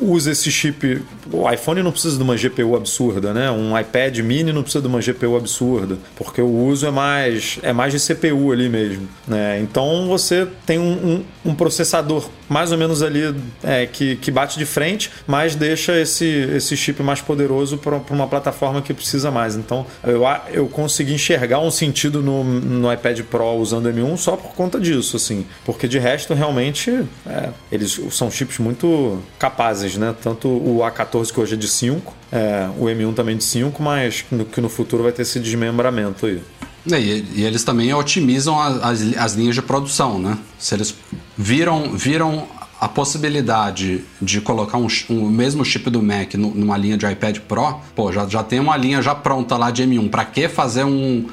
B: usa esse chip. O iPhone não precisa de uma GPU absurda, né? Um iPad mini não precisa de uma GPU absurda, porque o uso é mais é mais de CPU ali mesmo. Né? Então você tem um, um, um processador mais ou menos ali é, que, que bate de frente, mas deixa esse, esse chip mais poderoso para uma plataforma que precisa mais. Então eu, eu consegui enxergar um sentido no, no iPad Pro usando M1 só por conta disso, assim, porque de resto realmente é, eles são chips muito capazes, né? Tanto o A14 que hoje é de 5, é, o M1 também de 5, mas no, que no futuro vai ter esse desmembramento aí.
A: E, e, eles também otimizam as, as, linhas de produção, né? Se eles viram, viram a possibilidade de colocar um, um mesmo chip do Mac numa linha de iPad Pro, pô, já, já tem uma linha já pronta lá de M1. Para que fazer um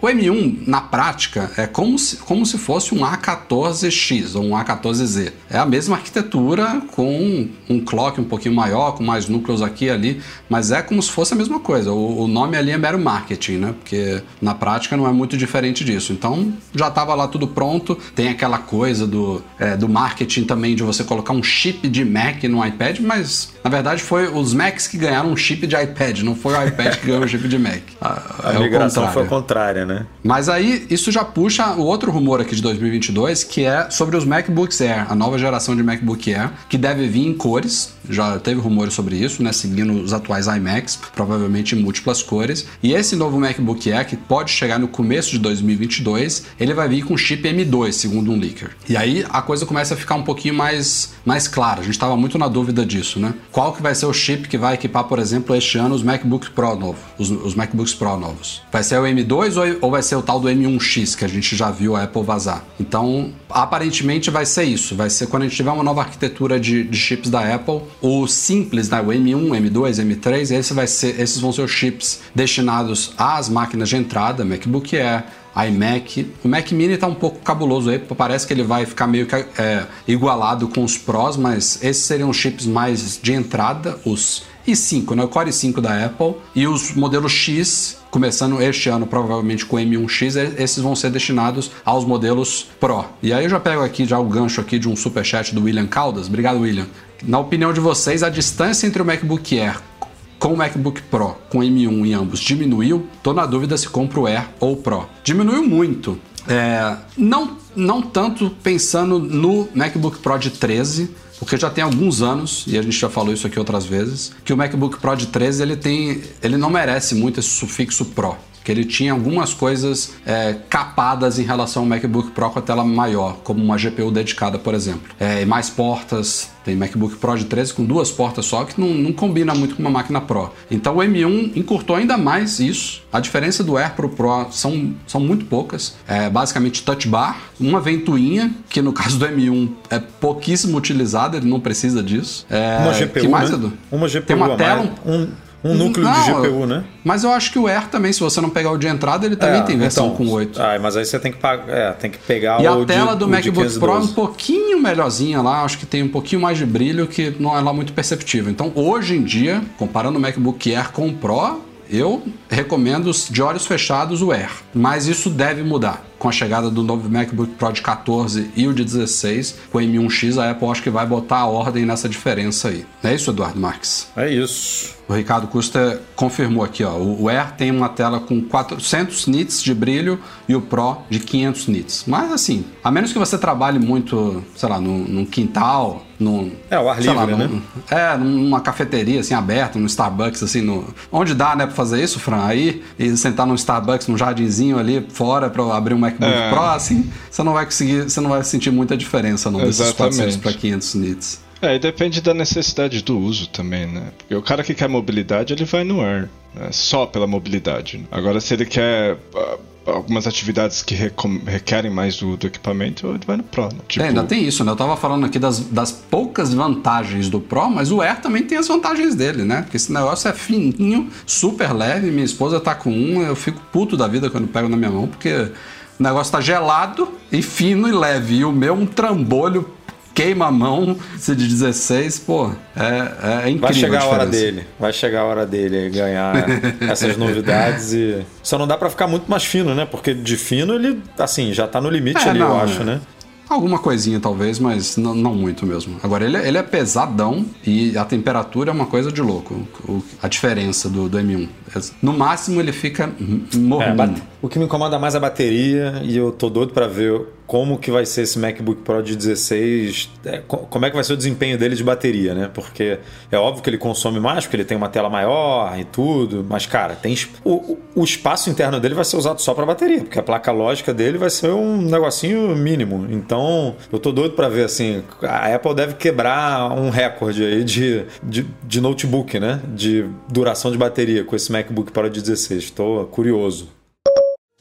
A: o M1, na prática, é como se, como se fosse um A14X ou um A14Z. É a mesma arquitetura com um clock um pouquinho maior, com mais núcleos aqui e ali, mas é como se fosse a mesma coisa. O, o nome ali é mero marketing, né? Porque na prática não é muito diferente disso. Então já estava lá tudo pronto. Tem aquela coisa do, é, do marketing também de você colocar um chip de Mac no iPad, mas na verdade foi os Macs que ganharam um chip de iPad, não foi o iPad que ganhou um chip de Mac. [LAUGHS]
B: A, a é migração foi o contrário área, né?
A: Mas aí isso já puxa o outro rumor aqui de 2022, que é sobre os MacBooks Air, a nova geração de MacBook Air, que deve vir em cores. Já teve rumores sobre isso, né? Seguindo os atuais iMacs, provavelmente em múltiplas cores. E esse novo MacBook Air, que pode chegar no começo de 2022, ele vai vir com chip M2, segundo um leaker. E aí a coisa começa a ficar um pouquinho mais, mais clara. A gente estava muito na dúvida disso, né? Qual que vai ser o chip que vai equipar, por exemplo, este ano os MacBooks Pro novos, os, os MacBooks Pro novos? Vai ser o M2 ou vai ser o tal do M1X que a gente já viu a Apple vazar. Então, aparentemente vai ser isso. Vai ser quando a gente tiver uma nova arquitetura de, de chips da Apple, o simples, né, o M1, M2, M3, esse vai ser, esses vão ser os chips destinados às máquinas de entrada, MacBook Air, iMac. O Mac Mini está um pouco cabuloso aí, parece que ele vai ficar meio que é, igualado com os Pros, mas esses seriam os chips mais de entrada, os i5, né? O Core i5 da Apple e os modelos X, começando este ano provavelmente com o M1X, esses vão ser destinados aos modelos Pro. E aí eu já pego aqui já o gancho aqui de um superchat do William Caldas. Obrigado, William. Na opinião de vocês, a distância entre o MacBook Air com o MacBook Pro com M1 em ambos diminuiu? Tô na dúvida se compro o Air ou o Pro. Diminuiu muito. É, não, não tanto pensando no MacBook Pro de 13, porque já tem alguns anos, e a gente já falou isso aqui outras vezes, que o MacBook Pro de 13 ele tem, ele não merece muito esse sufixo Pro que ele tinha algumas coisas é, capadas em relação ao MacBook Pro com a tela maior, como uma GPU dedicada, por exemplo. É, mais portas, tem MacBook Pro de 13 com duas portas só, que não, não, combina muito com uma máquina Pro. Então o M1 encurtou ainda mais isso. A diferença do Air pro Pro são, são muito poucas. É basicamente touch bar, uma ventoinha, que no [LAUGHS] caso do M1 é pouquíssimo utilizada, ele não precisa disso. É,
B: uma GPU,
A: que mais,
B: né?
A: Edu?
B: Uma GPU
A: tem uma tela,
B: um um núcleo não, de GPU, né?
A: Mas eu acho que o Air também, se você não pegar o de entrada, ele também é, tem versão então, com 8.
B: Ah, mas aí você tem que, pagar, é, tem que pegar
A: e
B: o
A: E a tela
B: de,
A: do MacBook Pro é um pouquinho melhorzinha lá, acho que tem um pouquinho mais de brilho que não é lá muito perceptível. Então, hoje em dia, comparando o MacBook Air com o Pro, eu recomendo de olhos fechados o Air, mas isso deve mudar. Com a chegada do novo MacBook Pro de 14 e o de 16, com o M1X, a Apple acho que vai botar a ordem nessa diferença aí. Não é isso, Eduardo Marques?
B: É isso.
A: O Ricardo Custa confirmou aqui, ó. O Air tem uma tela com 400 nits de brilho e o Pro de 500 nits. Mas assim, a menos que você trabalhe muito, sei lá, num, num quintal, num,
B: é, o ar livre, lá,
A: né?
B: Num,
A: é, numa cafeteria assim aberta, no Starbucks assim, no, onde dá, né, para fazer isso, Fran? Aí e sentar num Starbucks, num jardinzinho ali fora para abrir MacBook é. Pro, assim, você não vai conseguir, você não vai sentir muita diferença não desses 400 para 500 nits.
C: É, e depende da necessidade do uso também, né? Porque o cara que quer mobilidade, ele vai no Air. né? só pela mobilidade. Agora, se ele quer ah, algumas atividades que requerem mais do, do equipamento, ele vai no Pro. Né? Tipo,
A: É, ainda tem isso, né? Eu tava falando aqui das, das poucas vantagens do Pro, mas o Air também tem as vantagens dele, né? Porque esse negócio é fininho, super leve. Minha esposa tá com um, eu fico puto da vida quando pego na minha mão, porque o negócio tá gelado e fino e leve. E o meu, um trambolho, queima a mão, se de 16, pô, é, é incrível.
B: Vai chegar a hora
A: diferença.
B: dele. Vai chegar a hora dele ganhar [LAUGHS] essas novidades e. Só não dá pra ficar muito mais fino, né? Porque de fino ele, assim, já tá no limite
A: É,
B: ali,
A: não,
B: eu acho, né?
A: Alguma coisinha talvez, mas não, não muito mesmo. Agora, ele, é- ele é pesadão e a temperatura é uma coisa de louco. O- a diferença do, do M1. No máximo, ele fica
B: É,
A: morrendo.
B: bate- o que me incomoda mais é a bateria e eu tô doido pra ver como que vai ser esse MacBook Pro de 16, é, co- como é que vai ser o desempenho dele de bateria, né? Porque é óbvio que ele consome mais, porque ele tem uma tela maior e tudo, mas cara, tem o, o- espaço interno dele vai ser usado só pra bateria, porque a placa lógica dele vai ser um negocinho mínimo. Então, eu tô doido pra ver assim, a Apple deve quebrar um recorde aí de, de, de notebook, né? De duração de bateria com esse MacBook Pro de 16. Tô curioso.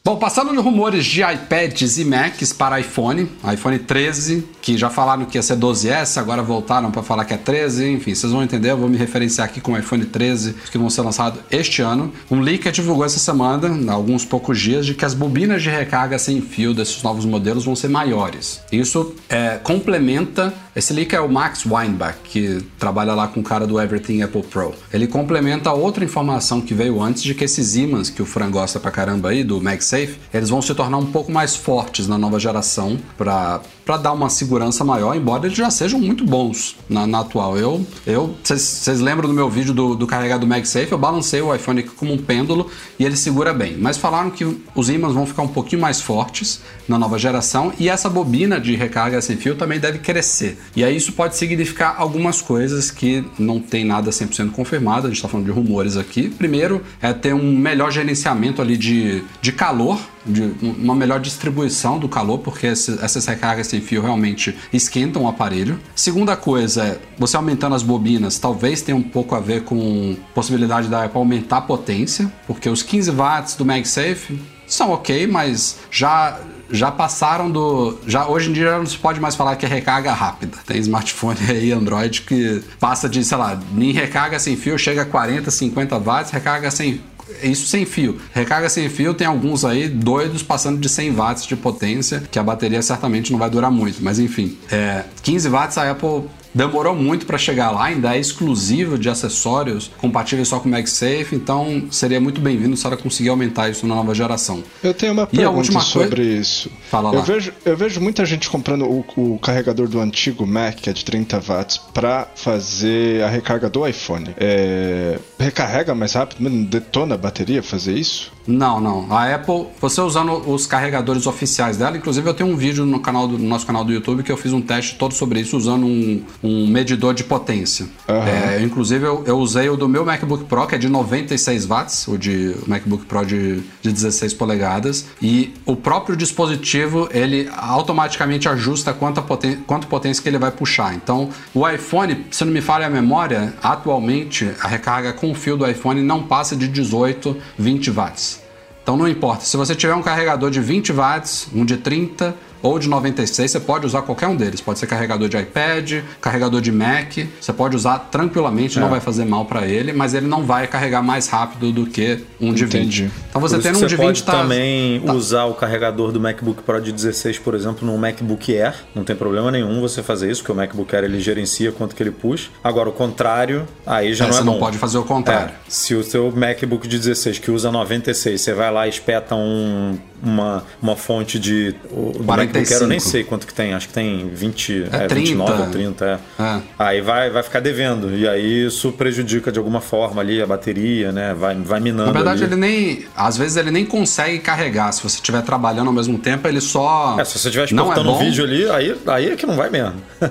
A: Bom, passando de rumores de iPads e Macs para iPhone, iPhone 13, que já falaram que ia ser 12S, agora voltaram para falar que é 13, enfim, vocês vão entender, eu vou me referenciar aqui com o iPhone 13, que vão ser lançados este ano. Um leaker divulgou essa semana, há alguns poucos dias, de que as bobinas de recarga sem fio desses novos modelos vão ser maiores. Isso é, complementa, esse leaker é o Max Weinbach, que trabalha lá com o cara do Everything Apple Pro. Ele complementa outra informação que veio antes de que esses ímãs, que o Fran gosta pra caramba aí, do MagSafe, eles vão se tornar um pouco mais fortes na nova geração para dar uma segurança maior, embora eles já sejam muito bons na, na atual. Eu, eu vocês lembram do meu vídeo do, do carregado MagSafe? Eu balancei o iPhone aqui como um pêndulo e ele segura bem. Mas falaram que os ímãs vão ficar um pouquinho mais fortes na nova geração e essa bobina de recarga sem fio também deve crescer. E aí isso pode significar algumas coisas que não tem nada 100% confirmado, a gente está falando de rumores aqui. Primeiro é ter um melhor gerenciamento ali de, de calor, de uma melhor distribuição do calor, porque essas recargas sem fio realmente esquentam o aparelho. Segunda coisa você aumentando as bobinas, talvez tenha um pouco a ver com possibilidade da Apple aumentar a potência, porque os 15 watts do MagSafe são ok, mas já já passaram do. Já, hoje em dia não se pode mais falar que é recarga rápida. Tem smartphone aí, Android, que passa de, sei lá, em recarga sem fio chega a 40, 50 watts, recarga sem. Isso sem fio. Recarga sem fio tem alguns aí doidos passando de 100 watts de potência, que a bateria certamente não vai durar muito. Mas enfim, é, 15 watts a Apple demorou muito para chegar lá, ainda é exclusivo de acessórios compatíveis só com o MagSafe, então seria muito bem-vindo se ela conseguir aumentar isso na nova geração.
C: Eu tenho uma pergunta sobre
A: coisa-
C: isso.
A: Fala
C: eu
A: lá.
C: vejo, eu vejo muita gente comprando o, o carregador do antigo Mac, que é de 30 watts, pra fazer a recarga do iPhone. É, recarrega mais rápido, mas não detona a bateria fazer isso?
A: Não, não. A Apple, você usando os carregadores oficiais dela, inclusive eu tenho um vídeo no, canal do, no nosso canal do YouTube que eu fiz um teste todo sobre isso usando um, um medidor de potência.
C: Aham.
A: É, inclusive eu, eu usei o do meu MacBook Pro, que é de 96 watts, o de o MacBook Pro de, de 16 polegadas, e o próprio dispositivo ele automaticamente ajusta quanta poten quanto potência que ele vai puxar. Então, o iPhone, se não me falha a memória, atualmente a recarga com o fio do iPhone não passa de 18, 20 watts. Então não importa, se você tiver um carregador de 20 watts, um de 30 ou de 96, você pode usar qualquer um deles. Pode ser carregador de iPad, carregador de Mac, você pode usar tranquilamente,
B: É.
A: não vai fazer mal para ele, mas ele não vai carregar mais rápido do que um de
C: Entendi.
A: 20. Então você tendo um de
B: você
A: 20
B: pode
A: tá
B: também
A: tá-
B: usar o carregador do MacBook Pro de 16, por exemplo, no MacBook Air. Não tem problema nenhum você fazer isso, porque o MacBook Air ele gerencia quanto que ele puxa. Agora, o contrário, aí já
A: É,
B: não é
A: você
B: bom.
A: não pode fazer o contrário.
B: É, se o seu MacBook de 16, que usa 96, você vai lá e espeta um, uma, uma fonte de... do MacBook Air eu nem
A: 45.
B: sei quanto que tem, acho que tem 20,
A: É
B: é, 29
A: 30.
B: ou 30, é.
A: É.
B: Aí vai, vai ficar devendo, e aí isso prejudica de alguma forma ali a bateria, né? Vai, vai minando
A: Na verdade,
B: ali.
A: ele nem. Às vezes ele nem consegue carregar. Se você estiver trabalhando ao mesmo tempo, ele só.
B: É, se você estiver
A: não é
B: exportando um vídeo ali, aí, aí é que não vai mesmo. [LAUGHS]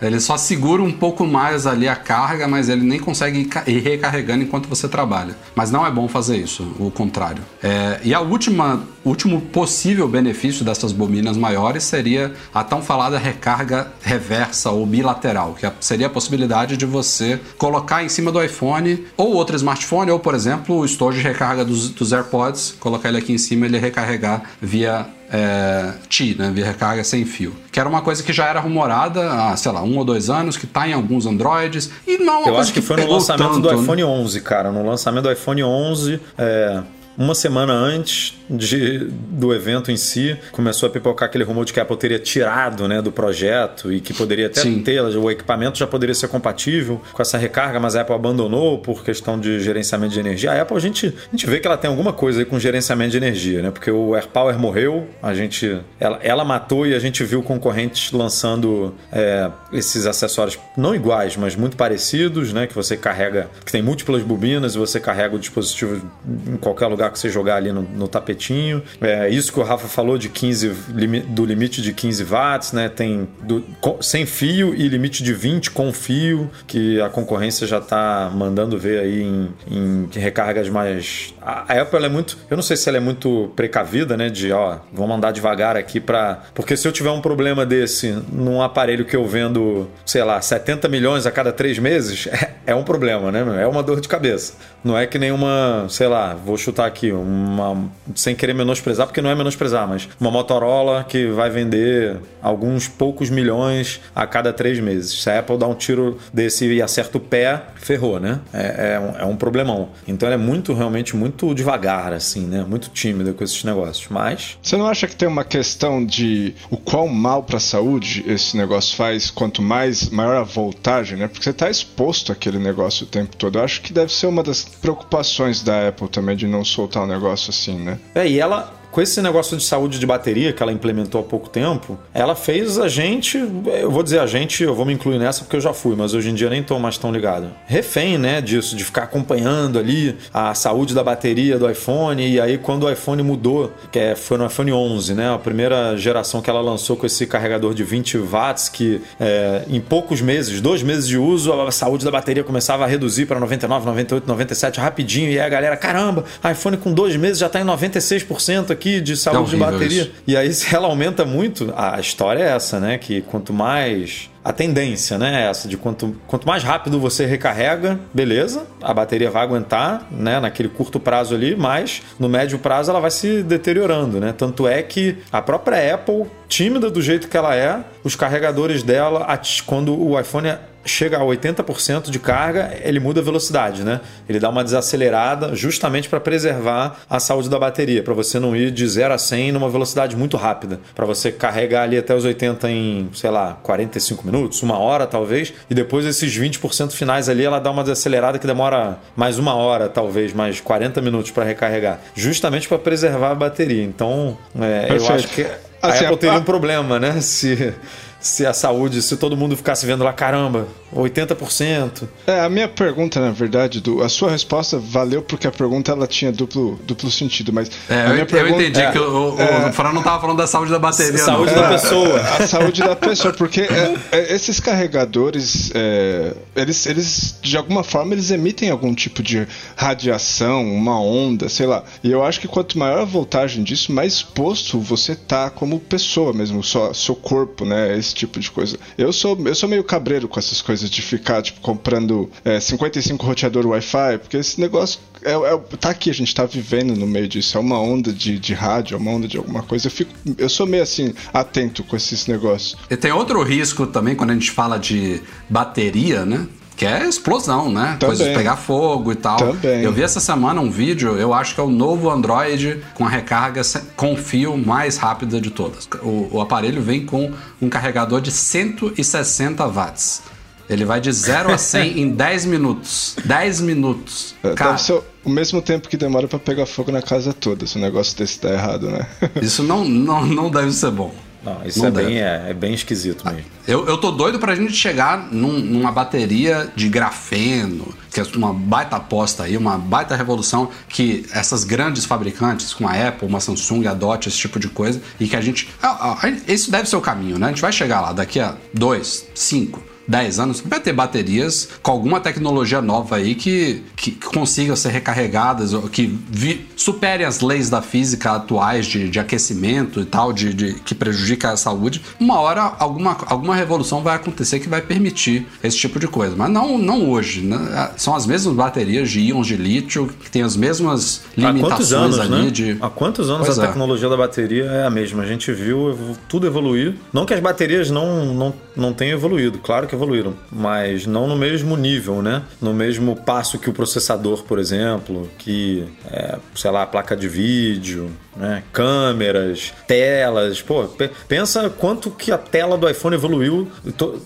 A: É, ele só segura um pouco mais ali a carga, mas ele nem consegue ir recarregando enquanto você trabalha. Mas não é bom fazer isso, o contrário. É, e a última último possível benefício dessas bobinas maiores seria a tão falada recarga reversa ou bilateral, que seria a possibilidade de você colocar em cima do iPhone ou outro smartphone, ou por exemplo, o estojo de recarga dos, dos AirPods, colocar ele aqui em cima e ele recarregar via é, TI, né, via recarga sem fio. Que era uma coisa que já era rumorada há, sei lá, um ou dois anos, que está em alguns Androids, e não é uma
B: Eu acho que, foi no lançamento
A: tanto,
B: do
A: né?
B: iPhone 11, cara. No lançamento do iPhone 11, é, uma semana antes de, do evento em si, começou a pipocar aquele rumor de que a Apple teria tirado né, do projeto e que poderia até
A: Sim.
B: ter, o equipamento já poderia ser compatível com essa recarga, mas a Apple abandonou por questão de gerenciamento de energia. A Apple, a gente, a gente vê que ela tem alguma coisa aí com gerenciamento de energia, né? Porque o AirPower morreu, a gente, ela, ela matou e a gente viu concorrentes lançando é, esses acessórios não iguais, mas muito parecidos, né? Que você carrega, que tem múltiplas bobinas e você carrega o dispositivo em qualquer lugar que você jogar ali no, no tapetinho. É isso que o Rafa falou de 15 limi- do limite de 15 watts, né? Tem do, sem fio e limite de 20 com fio, que a concorrência já está mandando ver aí em, em recargas mais. A, a Apple é muito, eu não sei se ela é muito precavida, né? De ó, vamos andar devagar aqui para, porque se eu tiver um problema desse num aparelho que eu vendo, sei lá, 70 milhões a cada três meses, [LAUGHS] é, é um problema, né? É uma dor de cabeça. Não é que nenhuma, sei lá, vou chutar aqui, uma, sem querer menosprezar, porque não é menosprezar, mas uma Motorola que vai vender alguns poucos milhões a cada três meses. Se a Apple dá um tiro desse e acerta o pé, ferrou, né? É, é, um, é um problemão. Então ela é muito, realmente, muito devagar, assim, né? Muito tímida com esses negócios. Mas
C: Você não acha que tem uma questão de o quão mal para a saúde esse negócio faz quanto mais maior a voltagem, né? Porque você está exposto àquele negócio o tempo todo. Eu acho que deve ser uma das preocupações da Apple também de não soltar um negócio assim, né?
B: É, e ela, com esse negócio de saúde de bateria que ela implementou há pouco tempo, ela fez a gente, eu vou dizer a gente, eu vou me incluir nessa porque eu já fui, mas hoje em dia nem tô mais tão ligado. Refém, né, disso, de ficar acompanhando ali a saúde da bateria do iPhone, e aí quando o iPhone mudou, que é, foi no iPhone 11, né, a primeira geração que ela lançou com esse carregador de 20 watts, que é, em poucos meses, dois meses de uso, a saúde da bateria começava a reduzir para 99, 98, 97 rapidinho, e aí a galera, caramba, iPhone com dois meses já tá em 96% aqui de saúde de
A: horrível
B: bateria.
A: isso.
B: E aí, se ela aumenta muito, a história é essa, né? Que quanto mais. A tendência, né? É essa de quanto, quanto mais rápido você recarrega, beleza, a bateria vai aguentar, né? Naquele curto prazo ali, mas no médio prazo ela vai se deteriorando, né? Tanto é que a própria Apple, tímida do jeito que ela é, os carregadores dela, quando o iPhone chega a 80% de carga, ele muda a velocidade, né? Ele dá uma desacelerada justamente para preservar a saúde da bateria, para você não ir de 0 a 100 numa velocidade muito rápida, para você carregar ali até os 80 em, sei lá, 45 minutos, uma hora talvez, e depois esses 20% finais ali ela dá uma desacelerada que demora mais uma hora, talvez, mais 40 minutos para recarregar, justamente para preservar a bateria. Então, é, eu acho que a
C: Assim,
B: Apple teria um problema, né? [LAUGHS] Se, se a saúde, se todo mundo ficasse vendo lá, caramba, 80%.
C: É, a minha pergunta, na verdade, do, a sua resposta valeu porque a pergunta ela tinha duplo, duplo sentido, mas
A: É,
C: a
A: eu,
C: minha
A: eu
C: pergunta
A: entendi
C: é,
A: que o, o, o Fran não tava falando da saúde da bateria,
B: Saúde
A: não.
B: da pessoa. [LAUGHS]
C: a saúde da pessoa, porque é, é, esses carregadores, é, eles, eles de alguma forma eles emitem algum tipo de radiação, uma onda, sei lá. E eu acho que quanto maior a voltagem disso, mais exposto você tá como pessoa mesmo, só seu corpo, né, esse tipo de coisa. Eu sou eu sou meio cabreiro com essas coisas de ficar tipo comprando é, 55 roteador Wi-Fi, porque esse negócio é, é- tá aqui, a gente tá vivendo no meio disso. É uma onda de, de rádio, é uma onda de alguma coisa. Eu, fico, eu sou meio assim, atento com esses negócios.
A: E tem outro risco também quando a gente fala de bateria, né? Que é explosão, né?
C: Também.
A: Coisas pegar fogo e tal.
C: Também.
A: Eu vi essa semana um vídeo, eu acho que é o novo Android com a recarga com fio mais rápida de todas. O, o aparelho vem com um carregador de 160 watts. Ele vai de 0 a [LAUGHS] 100 em 10 minutos. 10 minutos.
C: É,
A: Cara,
C: Deve ser o mesmo tempo que demora pra pegar fogo na casa toda, se um negócio desse tá errado, né?
A: isso não, não, não deve ser bom.
B: Não, isso
A: Não
B: é, bem, é, é bem esquisito mesmo.
A: Eu, eu tô doido pra gente chegar num- numa bateria de grafeno, que é uma baita aposta aí, uma baita revolução que essas grandes fabricantes, como a Apple, uma Samsung, adote esse tipo de coisa e que a gente. ah, ah, Isso deve ser o caminho, né? A gente vai chegar lá daqui a dois, cinco, 10 anos, vai ter baterias com alguma tecnologia nova aí que, que consigam ser recarregadas, que vi, superem as leis da física atuais de, de aquecimento e tal, de, de, que prejudica a saúde. Uma hora alguma, alguma revolução vai acontecer que vai permitir esse tipo de coisa. Mas não, não hoje. Né? São as mesmas baterias de íons de lítio, que tem as mesmas limitações
B: anos,
A: ali
B: né?
A: de.
B: Há quantos anos
A: Pois
B: a
A: é.
B: tecnologia da bateria é a mesma? A gente viu tudo evoluir. Não que as baterias não, não, não tenham evoluído, claro que evoluíram, mas não no mesmo nível, né? No mesmo passo que o processador, por exemplo, que, é, sei lá, placa de vídeo, né? câmeras, telas. Pô, pe- pensa quanto que a tela do iPhone evoluiu.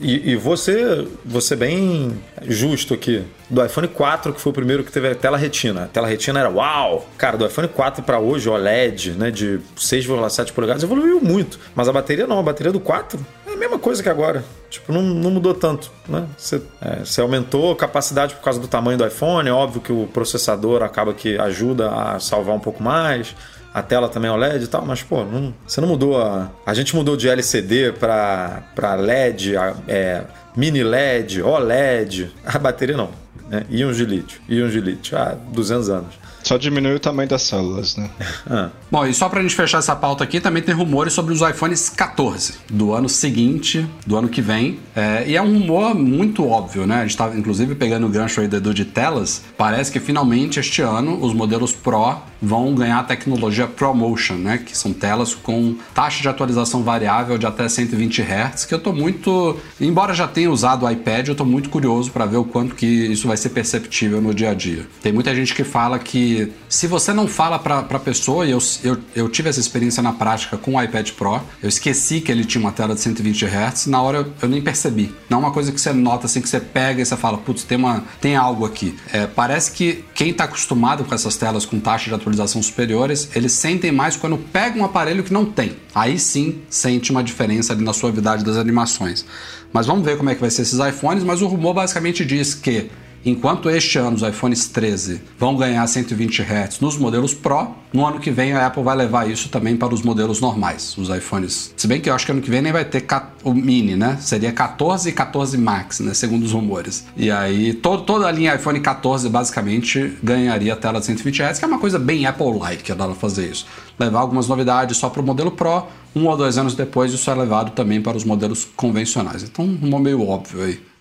B: E E, você, você bem justo aqui. Do iPhone 4, que foi o primeiro que teve a tela retina. A tela retina era uau! Cara, do iPhone 4 para hoje, OLED, né, de 6,7 polegadas, evoluiu muito. Mas a bateria não, a bateria do 4 é a mesma coisa que agora. Tipo, não, não mudou tanto, né? Você, é, você aumentou a capacidade por causa do tamanho do iPhone, é óbvio que o processador acaba que ajuda a salvar um pouco mais. A tela também é OLED e tal, mas, pô, não- você não mudou a. A gente mudou de LCD pra, pra LED, a- é, mini LED, OLED. A bateria não. Né? Íons de lítio. Íons de lítio. Há 200 anos.
C: Só diminui o tamanho das células, né?
B: Ah,
A: Bom, e só pra gente fechar essa pauta aqui, também tem rumores sobre os iPhones 14 do ano seguinte, do ano que vem. É, e é um rumor muito óbvio, né? A gente tá inclusive pegando o gancho aí do Edu de telas. Parece que finalmente este ano os modelos Pro vão ganhar a tecnologia ProMotion, né? Que são telas com taxa de atualização variável de até 120 Hz, que eu tô muito. Embora já tenha usado o iPad, eu tô muito curioso para ver o quanto que isso vai ser perceptível no dia a dia. Tem muita gente que fala que se você não fala pra, pra pessoa, e eu, eu, eu tive essa experiência na prática com o iPad Pro, eu esqueci que ele tinha uma tela de 120 Hz, na hora eu, eu nem percebi. Não é uma coisa que você nota assim, que você pega e você fala, putz, tem, uma, tem algo aqui. É, parece que quem tá acostumado com essas telas com taxa de atualização superiores, eles sentem mais quando pega um aparelho que não tem. Aí sim sente uma diferença ali na suavidade das animações. Mas vamos ver como é que vai ser esses iPhones, mas o rumor basicamente diz que Enquanto este ano os iPhones 13 vão ganhar 120 Hz nos modelos Pro, no ano que vem a Apple vai levar isso também para os modelos normais, os iPhones. Se bem que eu acho que ano que vem nem vai ter o mini, né? Seria 14 e 14 Max, né? Segundo os rumores. E aí toda a linha iPhone 14 basicamente ganharia a tela de 120 Hz, que é uma coisa bem Apple-like ela fazer isso. Levar algumas novidades só para o modelo Pro, um ou dois anos depois isso é levado também para os modelos convencionais. Então, um meio óbvio aí.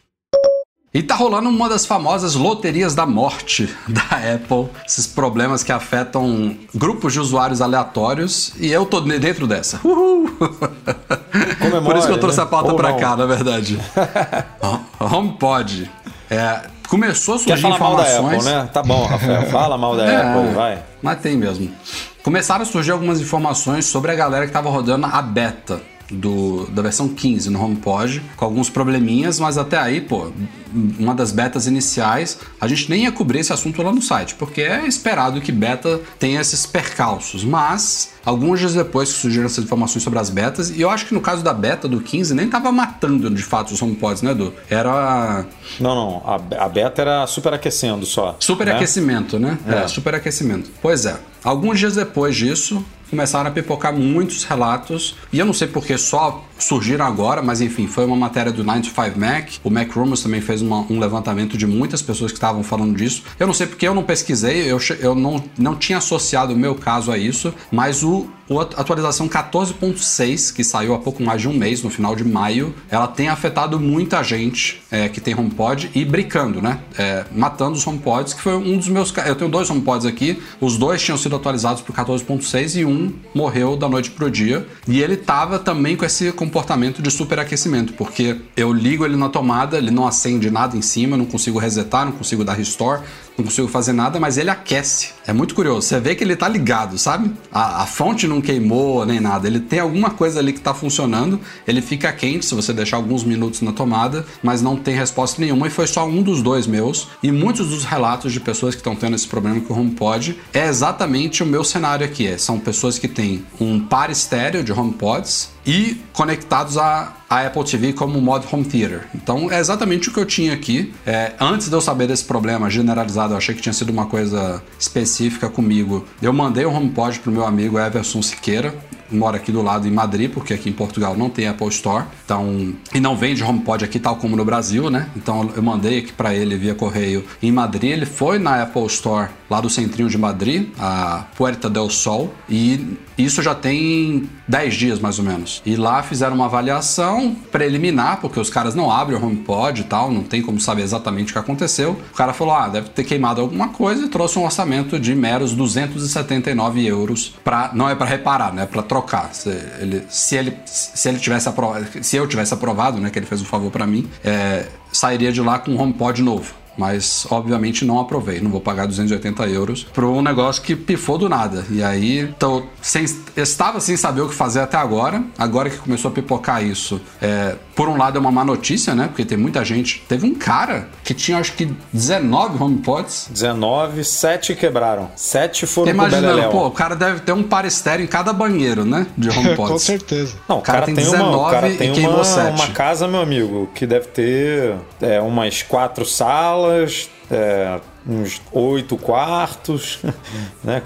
A: E tá rolando uma das famosas loterias da morte [LAUGHS] da Apple, esses problemas que afetam grupos de usuários aleatórios, e eu tô dentro dessa. Uhul! [LAUGHS] Por isso que eu trouxe
B: né?
A: a pauta
B: Ou
A: pra
B: não.
A: cá, na verdade. [LAUGHS] HomePod. É, começou a
B: Quer
A: surgir
B: falar mal da
A: informações.
B: Apple, né? Tá bom, Rafael. Fala mal da
A: É,
B: Apple, vai.
A: Mas tem mesmo. Começaram a surgir algumas informações sobre a galera que tava rodando a beta do, da versão 15 no HomePod, com alguns probleminhas, mas até aí, pô, uma das betas iniciais, a gente nem ia cobrir esse assunto lá no site, porque é esperado que beta tenha esses percalços, mas alguns dias depois que surgiram essas informações sobre as betas, e eu acho que no caso da beta do 15 nem tava matando de fato os HomePods, né, Edu? Era
B: Não, não. A, a beta era superaquecendo só.
A: Superaquecimento, né? É.
B: É.
A: superaquecimento. Pois é. Alguns dias depois disso, começaram a pipocar muitos relatos, e eu não sei porque só surgiram agora, mas enfim, foi uma matéria do 95 Mac. O Mac Rumors também fez uma- um levantamento de muitas pessoas que estavam falando disso. Eu não sei porque eu não pesquisei, eu, eu não, não tinha associado o meu caso a isso, mas o, at- atualização 14.6, que saiu há pouco mais de um mês, no final de maio, ela tem afetado muita gente é, que tem HomePod e brincando, né? É, matando os HomePods, que foi um dos meus... Eu tenho dois HomePods aqui, os dois tinham sido atualizados para 14.6 e um morreu da noite pro dia. E ele tava também com esse comportamento de superaquecimento, porque eu ligo ele na tomada, ele não acende nada em cima, não consigo resetar, não consigo dar restore, não consigo fazer nada, mas ele aquece. É muito curioso. Você vê que ele tá ligado, sabe? A, a fonte não queimou nem nada. Ele tem alguma coisa ali que tá funcionando. Ele fica quente se você deixar alguns minutos na tomada, mas não tem resposta nenhuma. E foi só um dos dois meus. E muitos dos relatos de pessoas que estão tendo esse problema com o HomePod é exatamente o meu cenário aqui. É, são pessoas que têm um par estéreo de HomePods e conectados a, a Apple TV como modo home theater. Então é exatamente o que eu tinha aqui. É, antes de eu saber desse problema generalizado, eu achei que tinha sido uma coisa específica comigo. Eu mandei o HomePod pro meu amigo Everson Siqueira, mora aqui do lado em Madrid, porque aqui em Portugal não tem Apple Store. Então, e não vende HomePod aqui tal como no Brasil, né? Então eu mandei aqui para ele via correio em Madrid. Ele foi na Apple Store lá do centrinho de Madrid, a Puerta del Sol, e isso já tem 10 dias mais ou menos. E lá fizeram uma avaliação preliminar, porque os caras não abrem o HomePod e tal, não tem como saber exatamente o que aconteceu. O cara falou: "Ah, deve ter queimado alguma coisa" e trouxe um orçamento de meros 279 euros para não é para reparar, né, para trocar. Se ele, se ele se ele tivesse aprovado, se eu tivesse aprovado, né, que ele fez um favor para mim, é, sairia de lá com um HomePod novo mas obviamente não aprovei. Não vou pagar 280 euros por um negócio que pifou do nada. E aí, tô sem, estava sem saber o que fazer até agora. Agora que começou a pipocar isso, é, por um lado é uma má notícia, né? Porque tem muita gente. Teve um cara que tinha acho que 19 HomePods.
B: 19, 7 quebraram. 7 foram
A: Imaginando, pô, o cara deve ter um par estéreo em cada banheiro, né? De HomePods. [LAUGHS]
C: Com certeza.
B: Não, o cara, cara tem, tem 19 uma, o cara tem e queimou uma, 7. uma casa, meu amigo, que deve ter é, umas quatro salas, é, uns oito quartos, [LAUGHS] né?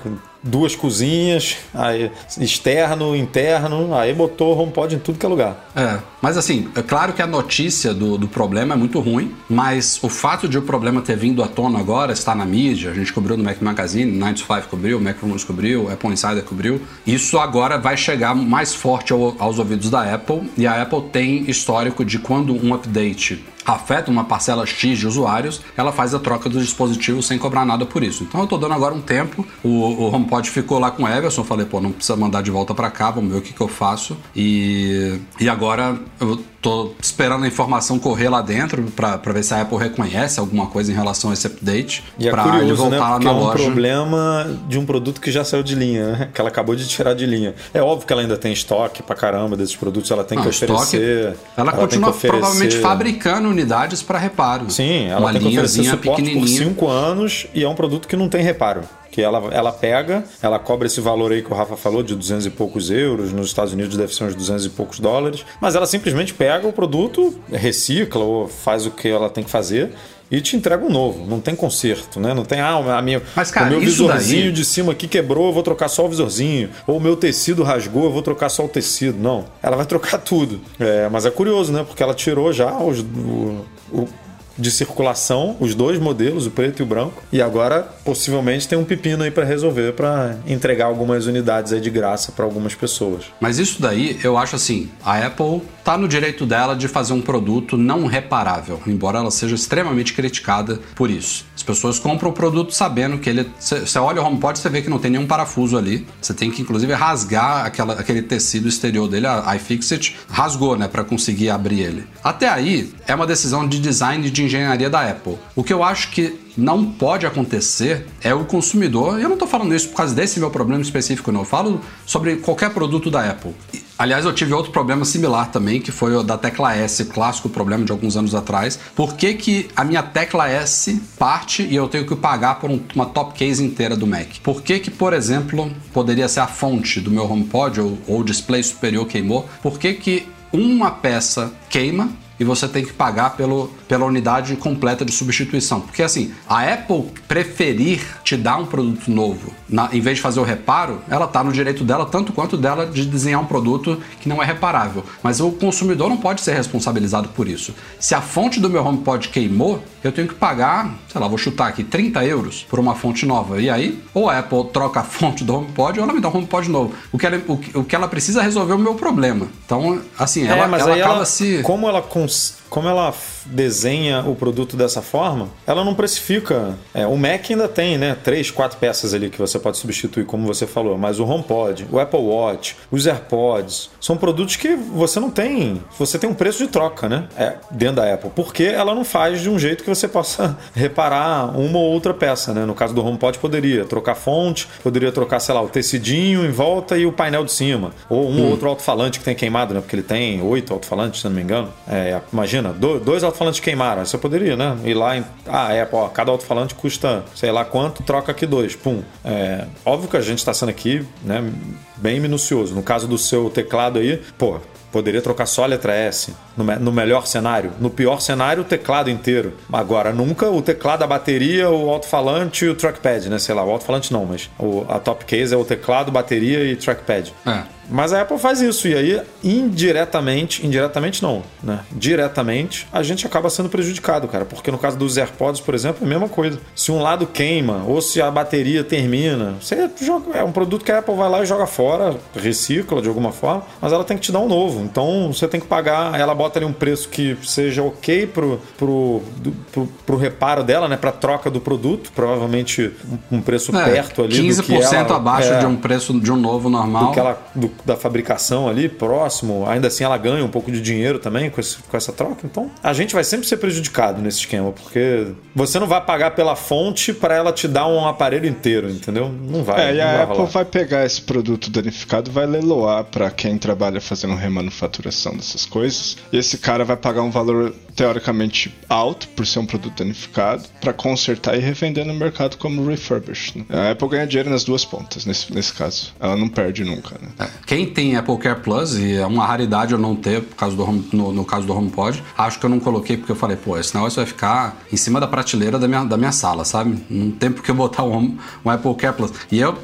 B: duas cozinhas, aí externo, interno, aí botou HomePod em tudo que é lugar.
A: É, mas assim, é claro que a notícia do, do problema é muito ruim, mas o fato de o problema ter vindo à tona agora, está na mídia, a gente cobriu no Mac Magazine, 95 cobriu, Mac Rumors cobriu, Apple Insider cobriu, isso agora vai chegar mais forte ao, aos ouvidos da Apple, e a Apple tem histórico de quando um update afeta uma parcela X de usuários, ela faz a troca dos dispositivos sem cobrar nada por isso. Então eu tô dando agora um tempo, o, o HomePod ficou lá com o Everson, falei, pô, não precisa mandar de volta para cá, vamos ver o que, que eu faço. E, e agora eu tô esperando a informação correr lá dentro para ver se a Apple reconhece alguma coisa em relação a esse update.
B: E é curioso, voltar né? Porque na é um loja. problema de um produto que já saiu de linha, né? que ela acabou de tirar de linha. É óbvio que ela ainda tem estoque pra caramba desses produtos, ela tem não, que oferecer.
A: Estoque, ela, ela continua oferecer... provavelmente fabricando unidades para reparo.
B: Sim, ela
A: uma
B: tem que oferecer suporte por 5 anos e é um produto que não tem reparo que ela, ela pega, ela cobra esse valor aí que o Rafa falou, de 200 e poucos euros, nos Estados Unidos deve ser uns 200 e poucos dólares, mas ela simplesmente pega o produto, recicla ou faz o que ela tem que fazer e te entrega um novo. Não tem conserto, né? Não tem, ah, a minha, Mas, cara, o meu visorzinho daí... de cima aqui quebrou, eu vou trocar só o visorzinho. Ou o meu tecido rasgou, eu vou trocar só o tecido. Não, ela vai trocar [LAUGHS] tudo. É, mas é curioso, né? Porque ela tirou já os, o, o de circulação, os dois modelos, o preto e o branco, e agora possivelmente tem um pepino aí para resolver para entregar algumas unidades aí de graça para algumas pessoas.
A: Mas isso daí, eu acho assim, a Apple tá no direito dela de fazer um produto não reparável, embora ela seja extremamente criticada por isso. As pessoas compram o produto sabendo que ele. Você olha o HomePod, você vê que não tem nenhum parafuso ali. Você tem que inclusive rasgar aquela, aquele tecido exterior dele, a iFixit rasgou, né, para conseguir abrir ele. Até aí é uma decisão de design de engenharia da Apple. O que eu acho que não pode acontecer é o consumidor. Eu não estou falando isso por causa desse meu problema específico, não. Eu falo sobre qualquer produto da Apple. Aliás, eu tive outro problema similar também, que foi o da tecla S, clássico problema de alguns anos atrás. Por que, que a minha tecla S parte e eu tenho que pagar por um, uma top case inteira do Mac? Por que, que, por exemplo, poderia ser a fonte do meu HomePod ou o display superior queimou? Por que, que uma peça queima e você tem que pagar pelo, pela unidade completa de substituição. Porque assim, a Apple preferir te dar um produto novo, na, em vez de fazer o reparo, ela está no direito dela, tanto quanto dela, de desenhar um produto que não é reparável. Mas o consumidor não pode ser responsabilizado por isso. Se a fonte do meu HomePod queimou, eu tenho que pagar, sei lá, vou chutar aqui, 30 euros por uma fonte nova. E aí, ou a Apple troca a fonte do HomePod, ou ela me dá um HomePod novo. O que ela, o, o que ela precisa é resolver o meu problema. Então, assim, ela, é, mas ela acaba ela, se.
B: Como ela cons como ela desenha o produto dessa forma, ela não precifica. É, o Mac ainda tem, né? Três, quatro peças ali que você pode substituir, como você falou. Mas o HomePod, o Apple Watch, os AirPods, são produtos que você não tem. Você tem um preço de troca, né? É, dentro da Apple. Porque ela não faz de um jeito que você possa [LAUGHS] reparar uma ou outra peça, né? No caso do HomePod, poderia trocar fonte, poderia trocar, sei lá, o tecidinho em volta e o painel de cima. Ou um hum. ou outro alto-falante que tem queimado, né? Porque ele tem oito alto-falantes, se não me engano. É, imagina, dois alto-falantes queimaram. Você poderia, né? Ir lá em. Ah, é, pô, cada alto-falante custa sei lá quanto, troca aqui dois. Pum. É, óbvio que a gente está sendo aqui, né? Bem minucioso. No caso do seu teclado aí, pô, Poderia trocar só a letra S no, no melhor cenário. No pior cenário, o teclado inteiro. Agora, nunca o teclado, a bateria, o alto-falante e o trackpad, né? Sei lá, o alto-falante não, mas o, a top case é o teclado, bateria e trackpad.
A: É.
B: Mas a Apple faz isso, e aí, indiretamente, indiretamente não, né? Diretamente, a gente acaba sendo prejudicado, cara. Porque no caso dos AirPods, por exemplo, é a mesma coisa. Se um lado queima, ou se a bateria termina, você joga. É um produto que a Apple vai lá e joga fora, recicla de alguma forma, mas ela tem que te dar um novo. Então você tem que pagar, ela bota ali um preço que seja ok pro, pro, do, pro, pro reparo dela, né? Pra troca do produto. Provavelmente um preço
A: É,
B: perto ali.
A: 15%
B: do que ela,
A: abaixo
B: é,
A: de um preço de um novo normal.
B: do que ela, do- da fabricação ali, próximo. Ainda assim, ela ganha um pouco de dinheiro também com, esse- com essa troca. Então, a gente vai sempre ser prejudicado nesse esquema, porque você não vai pagar pela fonte para ela te dar um aparelho inteiro, entendeu? Não vai.
C: É, e
B: não
C: a
B: vai
C: Apple
B: rolar.
C: vai pegar esse produto danificado e vai leiloar pra quem trabalha fazendo remanufaturação dessas coisas. E esse cara vai pagar um valor teoricamente alto por ser um produto danificado pra consertar e revender no mercado como refurbished. né? A Apple ganha dinheiro nas duas pontas nesse, nesse caso. Ela não perde nunca, né?
A: É, Quem tem Apple Care Plus, e é uma raridade eu não ter por causa do home- no, no caso do HomePod, acho que eu não coloquei porque eu falei, pô, esse negócio vai ficar em cima da prateleira da minha, da minha sala, sabe? Não tem por que eu botar um, um Apple Care Plus. E eu.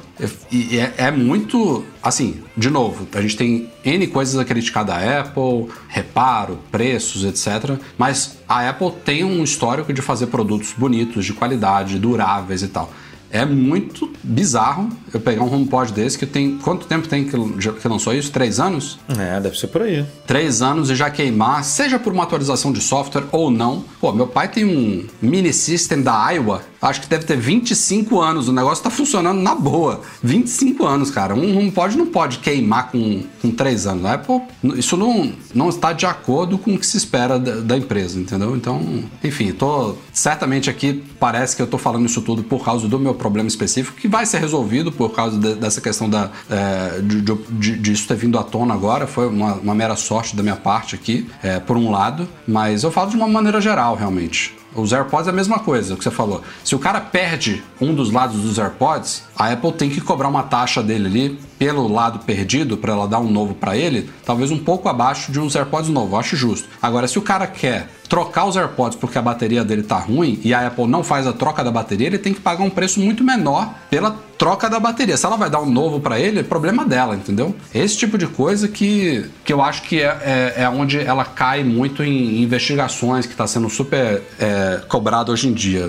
A: E é, é muito. Assim, de novo, a gente tem N coisas a criticar da Apple, reparo, preços, etc. Mas a Apple tem um histórico de fazer produtos bonitos, de qualidade, duráveis e tal. É muito bizarro eu pegar um HomePod desse que tem. Quanto tempo tem que, que lançou isso? Três anos?
B: É, deve ser por aí.
A: Três anos e já queimar, seja por uma atualização de software ou não. Pô, meu pai tem um mini system da Iowa, acho que deve ter 25 anos. O negócio tá funcionando na boa. 25 anos, cara. Um HomePod não pode queimar com, com três anos. A Apple, isso não, não está de acordo com o que se espera da, da empresa, entendeu? Então, enfim, tô. Certamente aqui parece que eu tô falando isso tudo por causa do meu problema específico, que vai ser resolvido por causa de- dessa questão da, é, de, de, de- de isso ter vindo à tona agora. Foi uma, uma mera sorte da minha parte aqui, é, por um lado. Mas eu falo de uma maneira geral, realmente. Os AirPods é a mesma coisa, que você falou. Se o cara perde um dos lados dos AirPods, a Apple tem que cobrar uma taxa dele ali pelo lado perdido para ela dar um novo para ele, talvez um pouco abaixo de uns AirPods novos. Eu acho justo. Agora, se o cara quer trocar os AirPods porque a bateria dele tá ruim e a Apple não faz a troca da bateria, ele tem que pagar um preço muito menor pela troca da bateria. Se ela vai dar um novo para ele, é problema dela, entendeu? Esse tipo de coisa que, que eu acho que é, é, é onde ela cai muito em investigações, que está sendo super é, cobrado hoje em dia.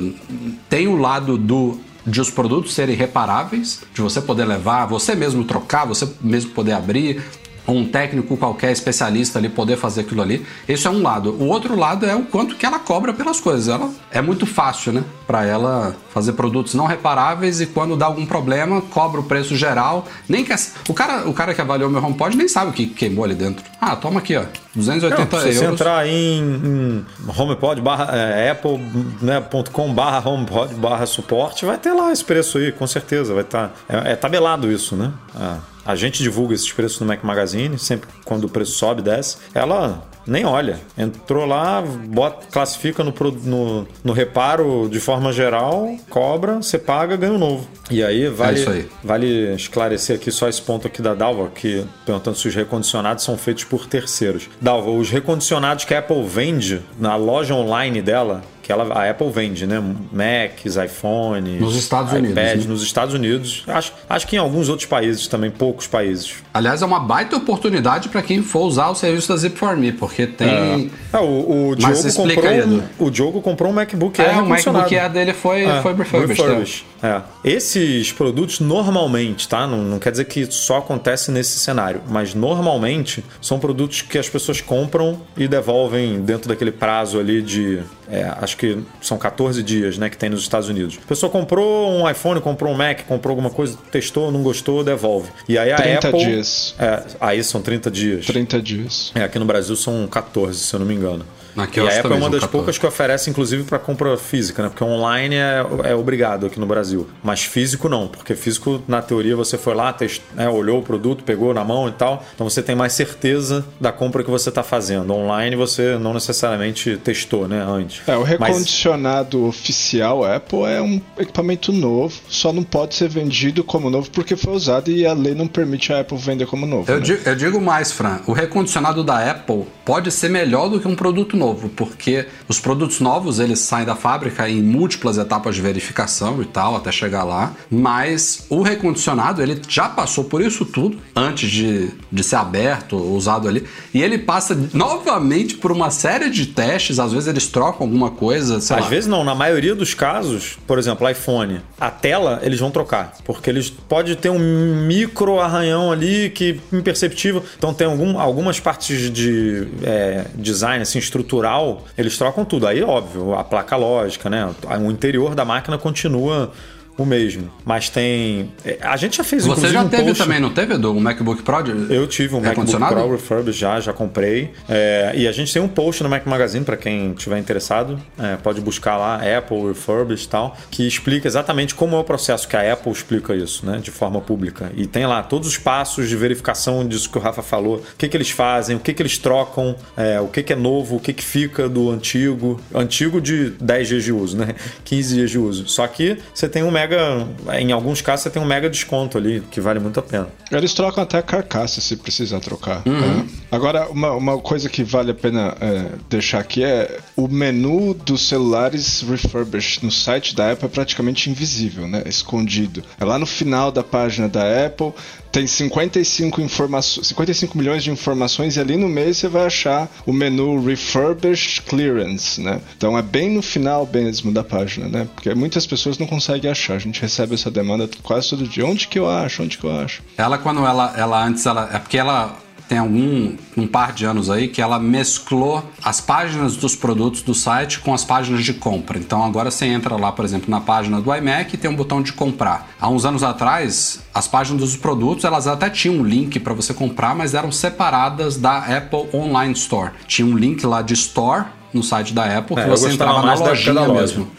A: Tem o lado do de os produtos serem reparáveis, de você poder levar, você mesmo trocar, você mesmo poder abrir, um técnico qualquer especialista ali poder fazer aquilo ali. Esse é um lado. O outro lado é o quanto que ela cobra pelas coisas. Ela é muito fácil, né, para ela fazer produtos não reparáveis e quando dá algum problema, cobra o preço geral. Nem que o cara, o cara que avaliou meu HomePod nem sabe o que queimou ali dentro. Ah, toma aqui, ó. 280
B: Não, se você
A: euros.
B: entrar em, em homepod barra, é, apple.com barra homepod barra suporte, vai ter lá esse preço aí, com certeza. Vai estar. é, é tabelado isso, né? A, a gente divulga esses preços no Mac Magazine, sempre quando o preço sobe, desce. Ela nem olha. Entrou lá, bota, classifica no, no, no reparo de forma geral, cobra, você paga, ganha um novo. E aí vale,
A: isso aí.
B: vale esclarecer aqui só esse ponto aqui da Dalva, que perguntando se os recondicionados são feitos por terceiros. Dalva, os recondicionados que a Apple vende na loja online dela, que ela, a Apple vende, né? Macs, iPhones,
A: Nos Estados Unidos, né?
B: nos Estados Unidos. Acho, acho que em alguns outros países também, poucos países.
A: Aliás, é uma baita oportunidade para quem for usar o serviço da Zip4Me, porque tem.
B: É, o, o
A: Mas
B: Diogo comprou
A: aí,
B: um, o Diogo comprou um MacBook
A: É,
B: Air
A: o MacBook. Air dele foi,
B: É,
A: foi refurbished.
B: refurbished. É. Esses produtos normalmente, tá? Não, não quer dizer que só acontece nesse cenário, mas normalmente são produtos que as pessoas compram e devolvem dentro daquele prazo ali de. É, acho que são 14 dias, né? Que tem nos Estados Unidos. A pessoa comprou um iPhone, comprou um Mac, comprou alguma coisa, testou, não gostou, devolve. E aí a
C: 30
B: Apple.
C: dias.
B: É, aí são 30 dias.
C: 30 dias.
B: É, aqui no Brasil são 14, se eu não me engano.
A: Na
B: e a Apple é uma das
A: 14.
B: poucas que oferece, inclusive, para compra física, né? Porque online é, é obrigado aqui no Brasil. Mas físico não, porque físico, na teoria, você foi lá, test, né, olhou o produto, pegou na mão e tal. Então você tem mais certeza da compra que você está fazendo. Online você não necessariamente testou, né? Antes.
C: É, o
B: Mas-
C: recondicionado oficial Apple é um equipamento novo, só não pode ser vendido como novo porque foi usado e a lei não permite a Apple vender como novo.
A: Eu
C: né?
A: digo, eu digo mais, Fran. O recondicionado da Apple pode ser melhor do que um produto novo, porque os produtos novos eles saem da fábrica em múltiplas etapas de verificação e tal, até chegar lá. Mas o recondicionado ele já passou por isso tudo antes de, de ser aberto, usado ali, e ele passa novamente por uma série de testes. Às vezes eles trocam alguma coisa,
B: Às
A: lá.
B: vezes não, na maioria dos casos, por exemplo, iPhone, a tela eles vão trocar, porque eles pode ter um micro arranhão ali que imperceptível. Então tem algum, algumas partes de é, design assim estrutural, eles trocam tudo. Aí óbvio, a placa lógica, né? O interior da máquina continua o mesmo, mas tem é, a gente já fez
A: Você já
B: um
A: teve
B: post-
A: também, não teve, Edu? Um MacBook Pro? de-
B: eu tive um MacBook? Pro refurbished já, já comprei. É, e a gente tem um post no Mac Magazine para quem tiver interessado. É, pode buscar lá Apple refurbished e tal, que explica exatamente como é o processo que a Apple explica isso, né, de forma pública. E tem lá todos os passos de verificação disso que o Rafa falou, o que, que eles fazem, o que, que eles trocam, é, o que, que é novo, o que, que fica do antigo. Antigo de 10 dias de uso, né? [LAUGHS] 15 dias de uso. Só que você tem um mega. Em alguns casos, você tem um mega desconto ali, que vale muito a pena.
C: Eles trocam até a carcaça se precisar trocar.
A: Uhum.
C: né? Agora, uma, uma coisa que vale a pena é, deixar aqui é o menu dos celulares refurbished no site da Apple é praticamente invisível, né? Escondido. É lá no final da página da Apple, tem 55, informações, 55 milhões de informações e ali no meio você vai achar o menu Refurbished Clearance, né? Então é bem no final mesmo da página, né? Porque muitas pessoas não conseguem achar. A gente recebe essa demanda quase todo dia. Onde que eu acho? Onde que eu acho?
A: Ela, quando ela, ela antes, ela. É porque ela tem algum um par de anos aí que ela mesclou as páginas dos produtos do site com as páginas de compra. Então agora você entra lá, por exemplo, na página do iMac e tem um botão de comprar. Há uns anos atrás, as páginas dos produtos elas até tinham um link para você comprar, mas eram separadas da Apple Online Store. Tinha um link lá de Store no site da Apple que
B: É, eu
A: você entrava na lojinha mesmo.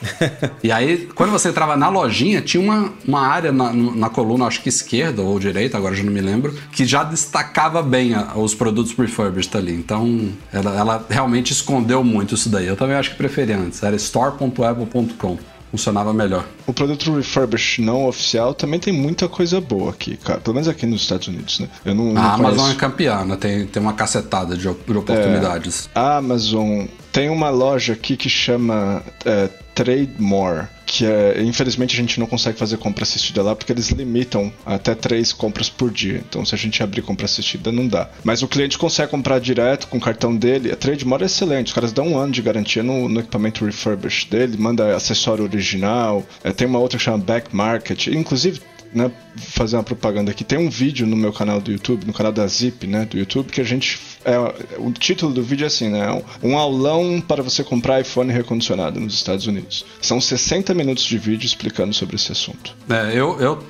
A: E aí, quando você entrava na lojinha, tinha uma, uma área na, na coluna, acho que esquerda ou direita, agora já não me lembro, que já destacava bem a- os produtos refurbished ali. Então, ela, ela realmente escondeu muito isso daí. Eu também acho que preferia antes. Era store.apple.com. Funcionava melhor.
C: O produto refurbished não oficial também tem muita coisa boa aqui, cara. Pelo menos aqui nos Estados Unidos, né? Eu não, não
A: A Amazon é
C: conheço.
A: campeã, né? tem, tem uma cacetada de, de oportunidades.
C: A Amazon tem uma loja aqui que chama é, Trade More, que é, infelizmente a gente não consegue fazer compra assistida lá porque eles limitam até três compras por dia. Então se a gente abrir compra assistida não dá. Mas o cliente consegue comprar direto com o cartão dele. A Trade More é excelente. Os caras dão um ano de garantia no, no equipamento refurbished dele, manda acessório original. É, tem uma outra que chama Back Market. Inclusive né, fazer uma propaganda aqui. Tem um vídeo no meu canal do YouTube, no canal da Zip, né, do YouTube, que a gente é, o título do vídeo é assim, né, um, aulão para você comprar iPhone recondicionado nos Estados Unidos. São 60 minutos de vídeo explicando sobre esse assunto.
A: É, eu, eu,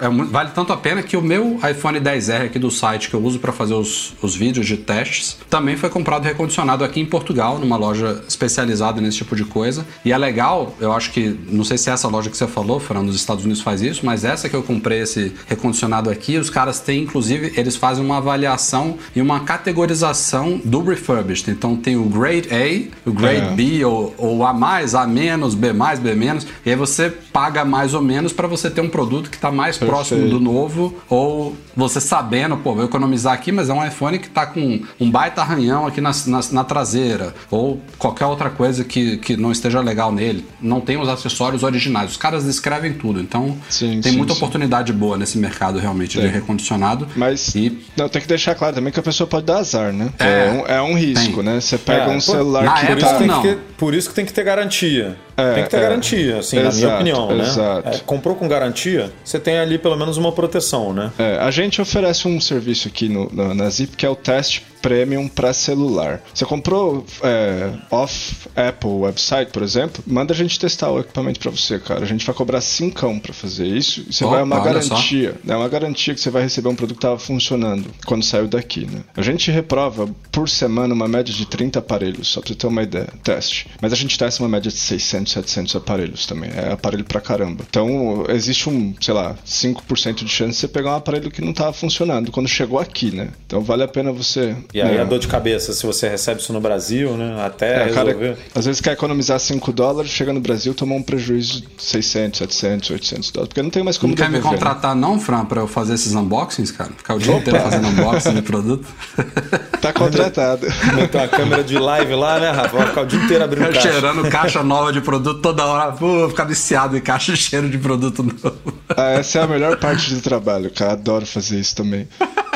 A: é mu- vale tanto a pena que o meu iPhone 10R aqui do site que eu uso para fazer os, os vídeos de testes também foi comprado recondicionado aqui em Portugal, numa loja especializada nesse tipo de coisa. E é legal, eu acho que, não sei se é essa loja que você falou, Fran, nos Estados Unidos faz isso, mas essa que eu comprei esse recondicionado aqui, os caras têm, inclusive, eles fazem uma avaliação e uma categorização do refurbished. Então tem o Grade A, o Grade
C: É.
A: B, ou, ou A mais, A menos, B mais, B menos, e aí você paga mais ou menos para você ter um produto que está mais
C: Perfeito.
A: próximo do novo, ou você sabendo, pô, vou economizar aqui, mas é um iPhone que tá com um baita arranhão aqui na, na, na traseira, ou qualquer outra coisa que, que não esteja legal nele. Não tem os acessórios originais. Os caras descrevem tudo, então
C: Sim,
A: tem
C: sim,
A: muita
C: sim.
A: oportunidade boa nesse mercado realmente de
C: Tem.
A: recondicionado.
C: Mas
A: E
C: não, tem que deixar claro também que a pessoa pode dar azar, né?
A: É,
C: um, é um risco,
A: tem.
C: né? Você pega
B: É,
C: um celular
A: na
C: que
A: época,
B: Por isso,
C: tá...
B: tem
A: não.
B: que por isso que tem que ter garantia.
C: É,
B: tem que ter
C: é.
B: garantia, assim, na minha
C: Exato,
B: opinião, né?
C: exato.
B: É, comprou com garantia, você tem ali pelo menos uma proteção, né?
C: É, a gente oferece um serviço aqui no, no- na Zip que é o teste premium para celular. Você comprou é, off Apple website, por exemplo, manda a gente testar o equipamento para você, cara. A gente vai cobrar cincão para fazer isso. E você
A: Opa,
C: vai uma garantia, né? Uma garantia que você vai receber um produto que estava funcionando quando saiu daqui, né? A gente reprova por semana uma média de 30 aparelhos, só para você ter uma ideia, teste. Mas a gente testa uma média de 600, 700 aparelhos também. É aparelho pra caramba. Então, existe um, sei lá, 5% de chance de você pegar um aparelho que não estava funcionando quando chegou aqui, né? Então, vale a pena você.
B: E aí
C: né?
B: a dor de cabeça, se você recebe isso no Brasil, né? Até
C: É,
B: resolver.
C: cara, às vezes quer economizar 5 dólares, chega no Brasil, tomar um prejuízo de 600, 700, 800 dólares, porque não tem mais como
A: Não quer me
C: né?
A: contratar não, Fran, pra eu fazer esses unboxings, cara? Ficar o dia inteiro fazendo unboxing de produto? [LAUGHS]
C: Tá contratado.
B: Meter uma câmera de live lá, né, Rafa? Ficar o dia inteiro abrindo caixa.
A: Cheirando caixa nova de produto toda hora. Pô, vou ficar viciado em caixa [LAUGHS] cheiro de produto novo.
C: Ah, essa é a melhor parte do trabalho, cara. Adoro fazer isso também. [LAUGHS]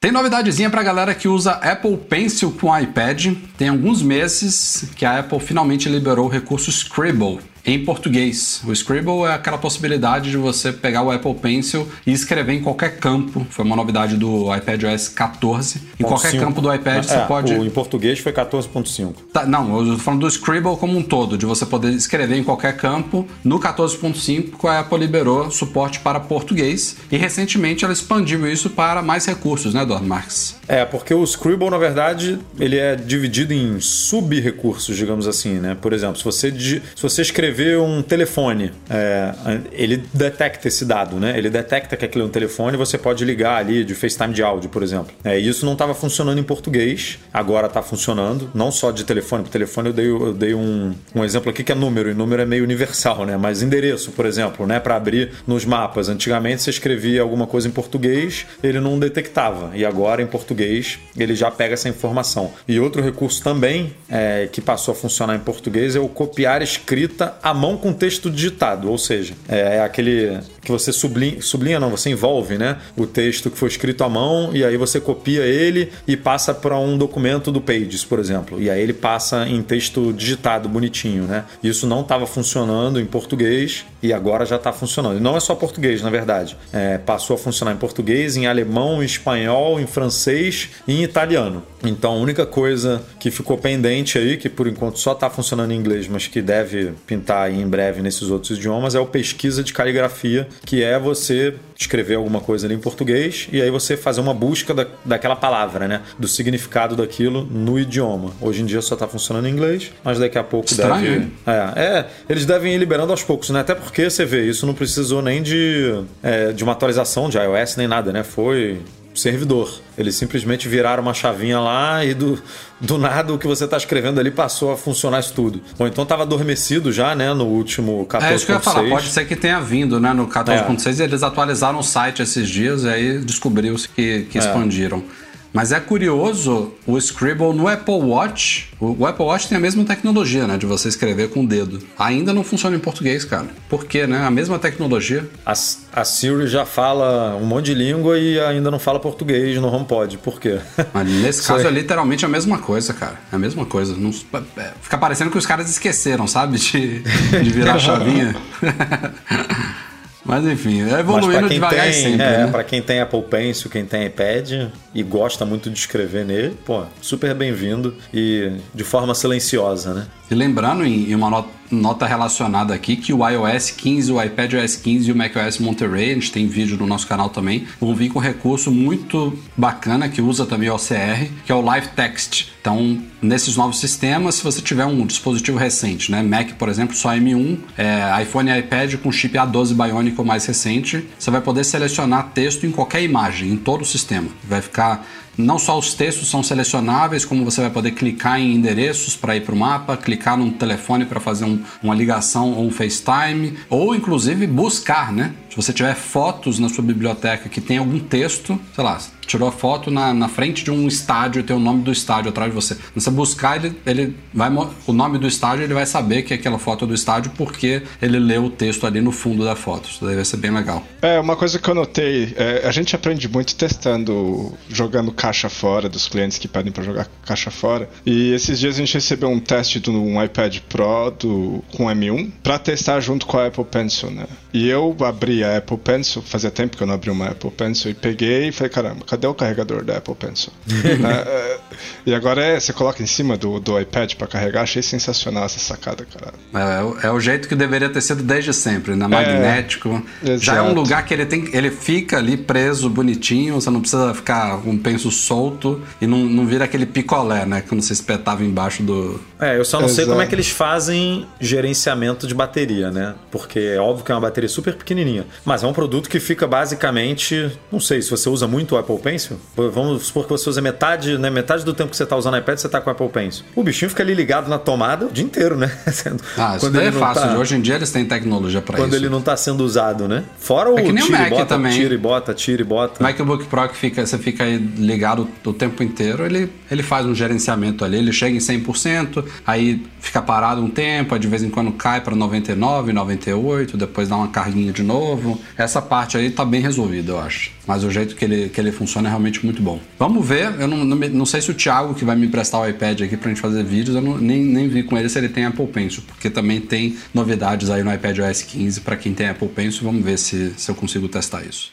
A: Tem novidadezinha pra galera que usa Apple Pencil com iPad. Tem alguns meses que a Apple finalmente liberou o recurso Scribble em português. O Scribble é aquela possibilidade de você pegar o Apple Pencil e escrever em qualquer campo. Foi uma novidade do iPadOS 14. Em qualquer campo do iPad você
B: É,
A: pode.
B: o- em português foi 14.5.
A: Tá, não, eu tô falando do Scribble como um todo, de você poder escrever em qualquer campo. No 14.5, a Apple liberou suporte para português e recentemente ela expandiu isso para mais recursos, né, Eduardo Marques?
B: É, porque o Scribble, na verdade, ele é dividido em sub-recursos, digamos assim, né? Por exemplo, se você, se você escrever um telefone, é, ele detecta esse dado, né? Ele detecta que aquilo é um telefone você pode ligar ali de FaceTime de áudio, por exemplo. É, isso não estava funcionando em português, agora está funcionando, não só de telefone. Por telefone eu dei, eu dei um, um exemplo aqui que é número, e número é meio universal, né? Mas endereço, por exemplo, né? Para abrir nos mapas. Antigamente você escrevia alguma coisa em português, ele não detectava. E agora em português ele já pega essa informação. E outro recurso também é, que passou a funcionar em português é o copiar escrita à mão com texto digitado. Ou seja, é, é aquele que você sublinha, sublinha não, você envolve, né? O texto que foi escrito à mão e aí você copia ele e passa para um documento do Pages, por exemplo. E aí ele passa em texto digitado, bonitinho, né? Isso não estava funcionando em português e agora já está funcionando. E não é só português, na verdade. É, passou a funcionar em português, em alemão, em espanhol, em francês e em italiano. Então a única coisa que ficou pendente aí, que por enquanto só está funcionando em inglês, mas que deve pintar aí em breve nesses outros idiomas, é o pesquisa de caligrafia, que é você escrever alguma coisa ali em português e aí você fazer uma busca da, daquela palavra, né? Do significado daquilo no idioma. Hoje em dia só está funcionando em inglês, mas daqui a pouco
A: Estranho,
B: deve. É, é, eles devem ir liberando aos poucos, né? Até porque você vê, isso não precisou nem de, é, de uma atualização de iOS nem nada, né? Foi servidor. Eles simplesmente viraram uma chavinha lá e do, do nada o que você está escrevendo ali passou a funcionar isso tudo. Ou então estava adormecido já, né? No último 14.6.
A: É isso que eu ia falar, pode ser que tenha vindo, né? No 14.6 eles atualizaram o site esses dias e aí descobriu-se que, que expandiram. Mas é curioso o Scribble no Apple Watch. O, Apple Watch tem a mesma tecnologia, né? De você escrever com o dedo. Ainda não funciona em português, cara. Por quê, né? A mesma tecnologia.
B: A, a Siri já fala um monte de língua e ainda não fala português no HomePod. Por quê? [LAUGHS]
A: Mas nesse caso é literalmente a mesma coisa, cara. É a mesma coisa. Não- é, fica parecendo que os caras esqueceram, sabe? De, de virar a chavinha. [LAUGHS] Mas enfim, é
B: Mas
A: evoluindo
B: para quem,
A: devagar
B: tem,
A: sempre.
B: é,
A: né?
B: pra quem tem Apple Pencil, quem tem iPad e gosta muito de escrever nele, pô, super bem-vindo e de forma silenciosa, né?
A: E lembrando, em, uma not- nota relacionada aqui, que o iOS 15, o iPadOS 15 e o macOS Monterey, a gente tem vídeo no nosso canal também, vão vir com um recurso muito bacana que usa também o OCR, que é o Live Text. Então, nesses novos sistemas, se você tiver um dispositivo recente, né, Mac, por exemplo, só M1, é, iPhone e iPad com chip A12 Bionic ou mais recente, você vai poder selecionar texto em qualquer imagem, em todo o sistema. Vai ficar não só os textos são selecionáveis, como você vai poder clicar em endereços para ir para o mapa, clicar num telefone para fazer um- uma ligação ou um FaceTime, ou inclusive buscar, né? Se você tiver fotos na sua biblioteca que tem algum texto, sei lá, tirou a foto na, na frente de um estádio, tem o nome do estádio atrás de você. Quando você buscar, ele, ele vai o nome do estádio, ele vai saber que é aquela foto do estádio porque ele leu o texto ali no fundo da foto. Isso daí vai ser bem legal.
C: É, uma coisa que eu notei, é, a gente aprende muito testando, jogando caixa fora, dos clientes que pedem para jogar caixa fora. E esses dias a gente recebeu um teste de um iPad Pro do, com M1 para testar junto com a Apple Pencil, né? E eu abri a Apple Pencil, fazia tempo que eu não abri uma Apple Pencil, e peguei e falei, caramba, cadê o carregador da Apple Pencil? [LAUGHS] né? É, e agora é, você coloca em cima do, do iPad para carregar, achei sensacional essa sacada, cara.
A: É, é, o jeito que deveria ter sido desde sempre, né? Magnético. É, Já é um lugar que ele tem. Ele fica ali preso, bonitinho, você não precisa ficar com um penso solto e não, não vira aquele picolé, né? Quando você espetava embaixo do.
B: É, eu só não Exato. sei como é que eles fazem gerenciamento de bateria, né? Porque é óbvio que é uma bateria super pequenininha. Mas é um produto que fica basicamente. Não sei se você usa muito o Apple Pencil. Vamos supor que você usa metade, né? Metade do tempo que você está usando o iPad, você está com o Apple Pencil. O bichinho fica ali ligado na tomada o dia inteiro, né? [LAUGHS]
A: ah, isso daí é fácil. Tá... Hoje em dia eles têm tecnologia para isso.
B: Quando ele não está sendo usado, né? Fora o
A: é que nem
B: tira
A: o Mac
B: e bota,
A: também.
B: tira e bota, tira e bota.
A: MacBook Pro que fica, você fica aí ligado o tempo inteiro, ele, ele faz um gerenciamento ali, ele chega em 100%, aí fica parado um tempo, aí de vez em quando cai para 99, 98, depois dá uma carguinha de novo. Essa parte aí tá bem resolvida, eu acho. Mas o jeito que ele, que ele funciona é realmente muito bom. Vamos ver, eu não, não, não sei se o Thiago que vai me emprestar o iPad aqui pra gente fazer vídeos, eu não, nem, nem vi com ele se ele tem Apple Pencil, porque também tem novidades aí no iPad OS 15 para quem tem Apple Pencil. Vamos ver se, se eu consigo testar isso.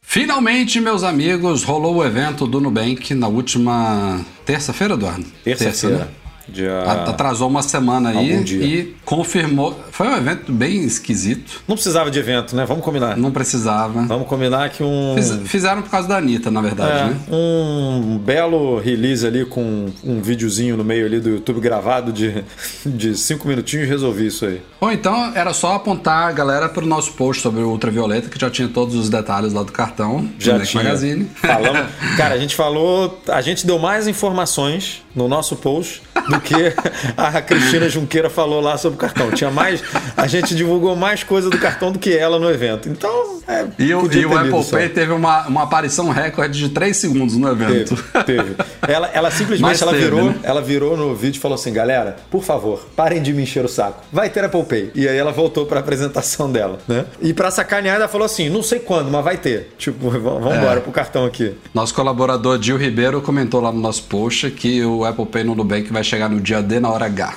A: Finalmente, meus amigos, rolou o evento do Nubank na última terça-feira, Eduardo?
B: Terça-feira.
A: Terça, né? Dia... Atrasou uma semana aí e confirmou. Foi um evento bem esquisito.
B: Não precisava de evento, né? Vamos combinar.
A: Não precisava.
B: Vamos combinar que um.
A: Fiz, fizeram por causa da Anitta, na verdade, é, né?
B: Um belo release ali com um videozinho no meio ali do YouTube gravado de, de cinco minutinhos e resolvi isso aí.
A: Ou então era só apontar a galera para o nosso post sobre o Ultravioleta, que já tinha todos os detalhes lá do cartão.
B: Já tinha. Magazine. Falamos. [LAUGHS] Cara, a gente falou. A gente deu mais informações no nosso post do que a Cristina Junqueira falou lá sobre o cartão. Tinha mais. A gente divulgou mais coisa do cartão do que ela no evento. Então. É,
A: e o, e o Apple Pay teve uma, uma aparição recorde de 3 segundos no evento.
B: Teve. teve. Ela, ela simplesmente ela teve, virou, né? ela virou no vídeo e falou assim: galera, por favor, parem de me encher o saco. Vai ter Apple Pay. E aí ela voltou para a apresentação dela, né? E para sacanear, ela falou assim: não sei quando, mas vai ter. Tipo, [LAUGHS] vamos é. embora pro cartão aqui.
A: Nosso colaborador Gil Ribeiro comentou lá no nosso post que o Apple Pay no Nubank vai chegar no dia D na hora H.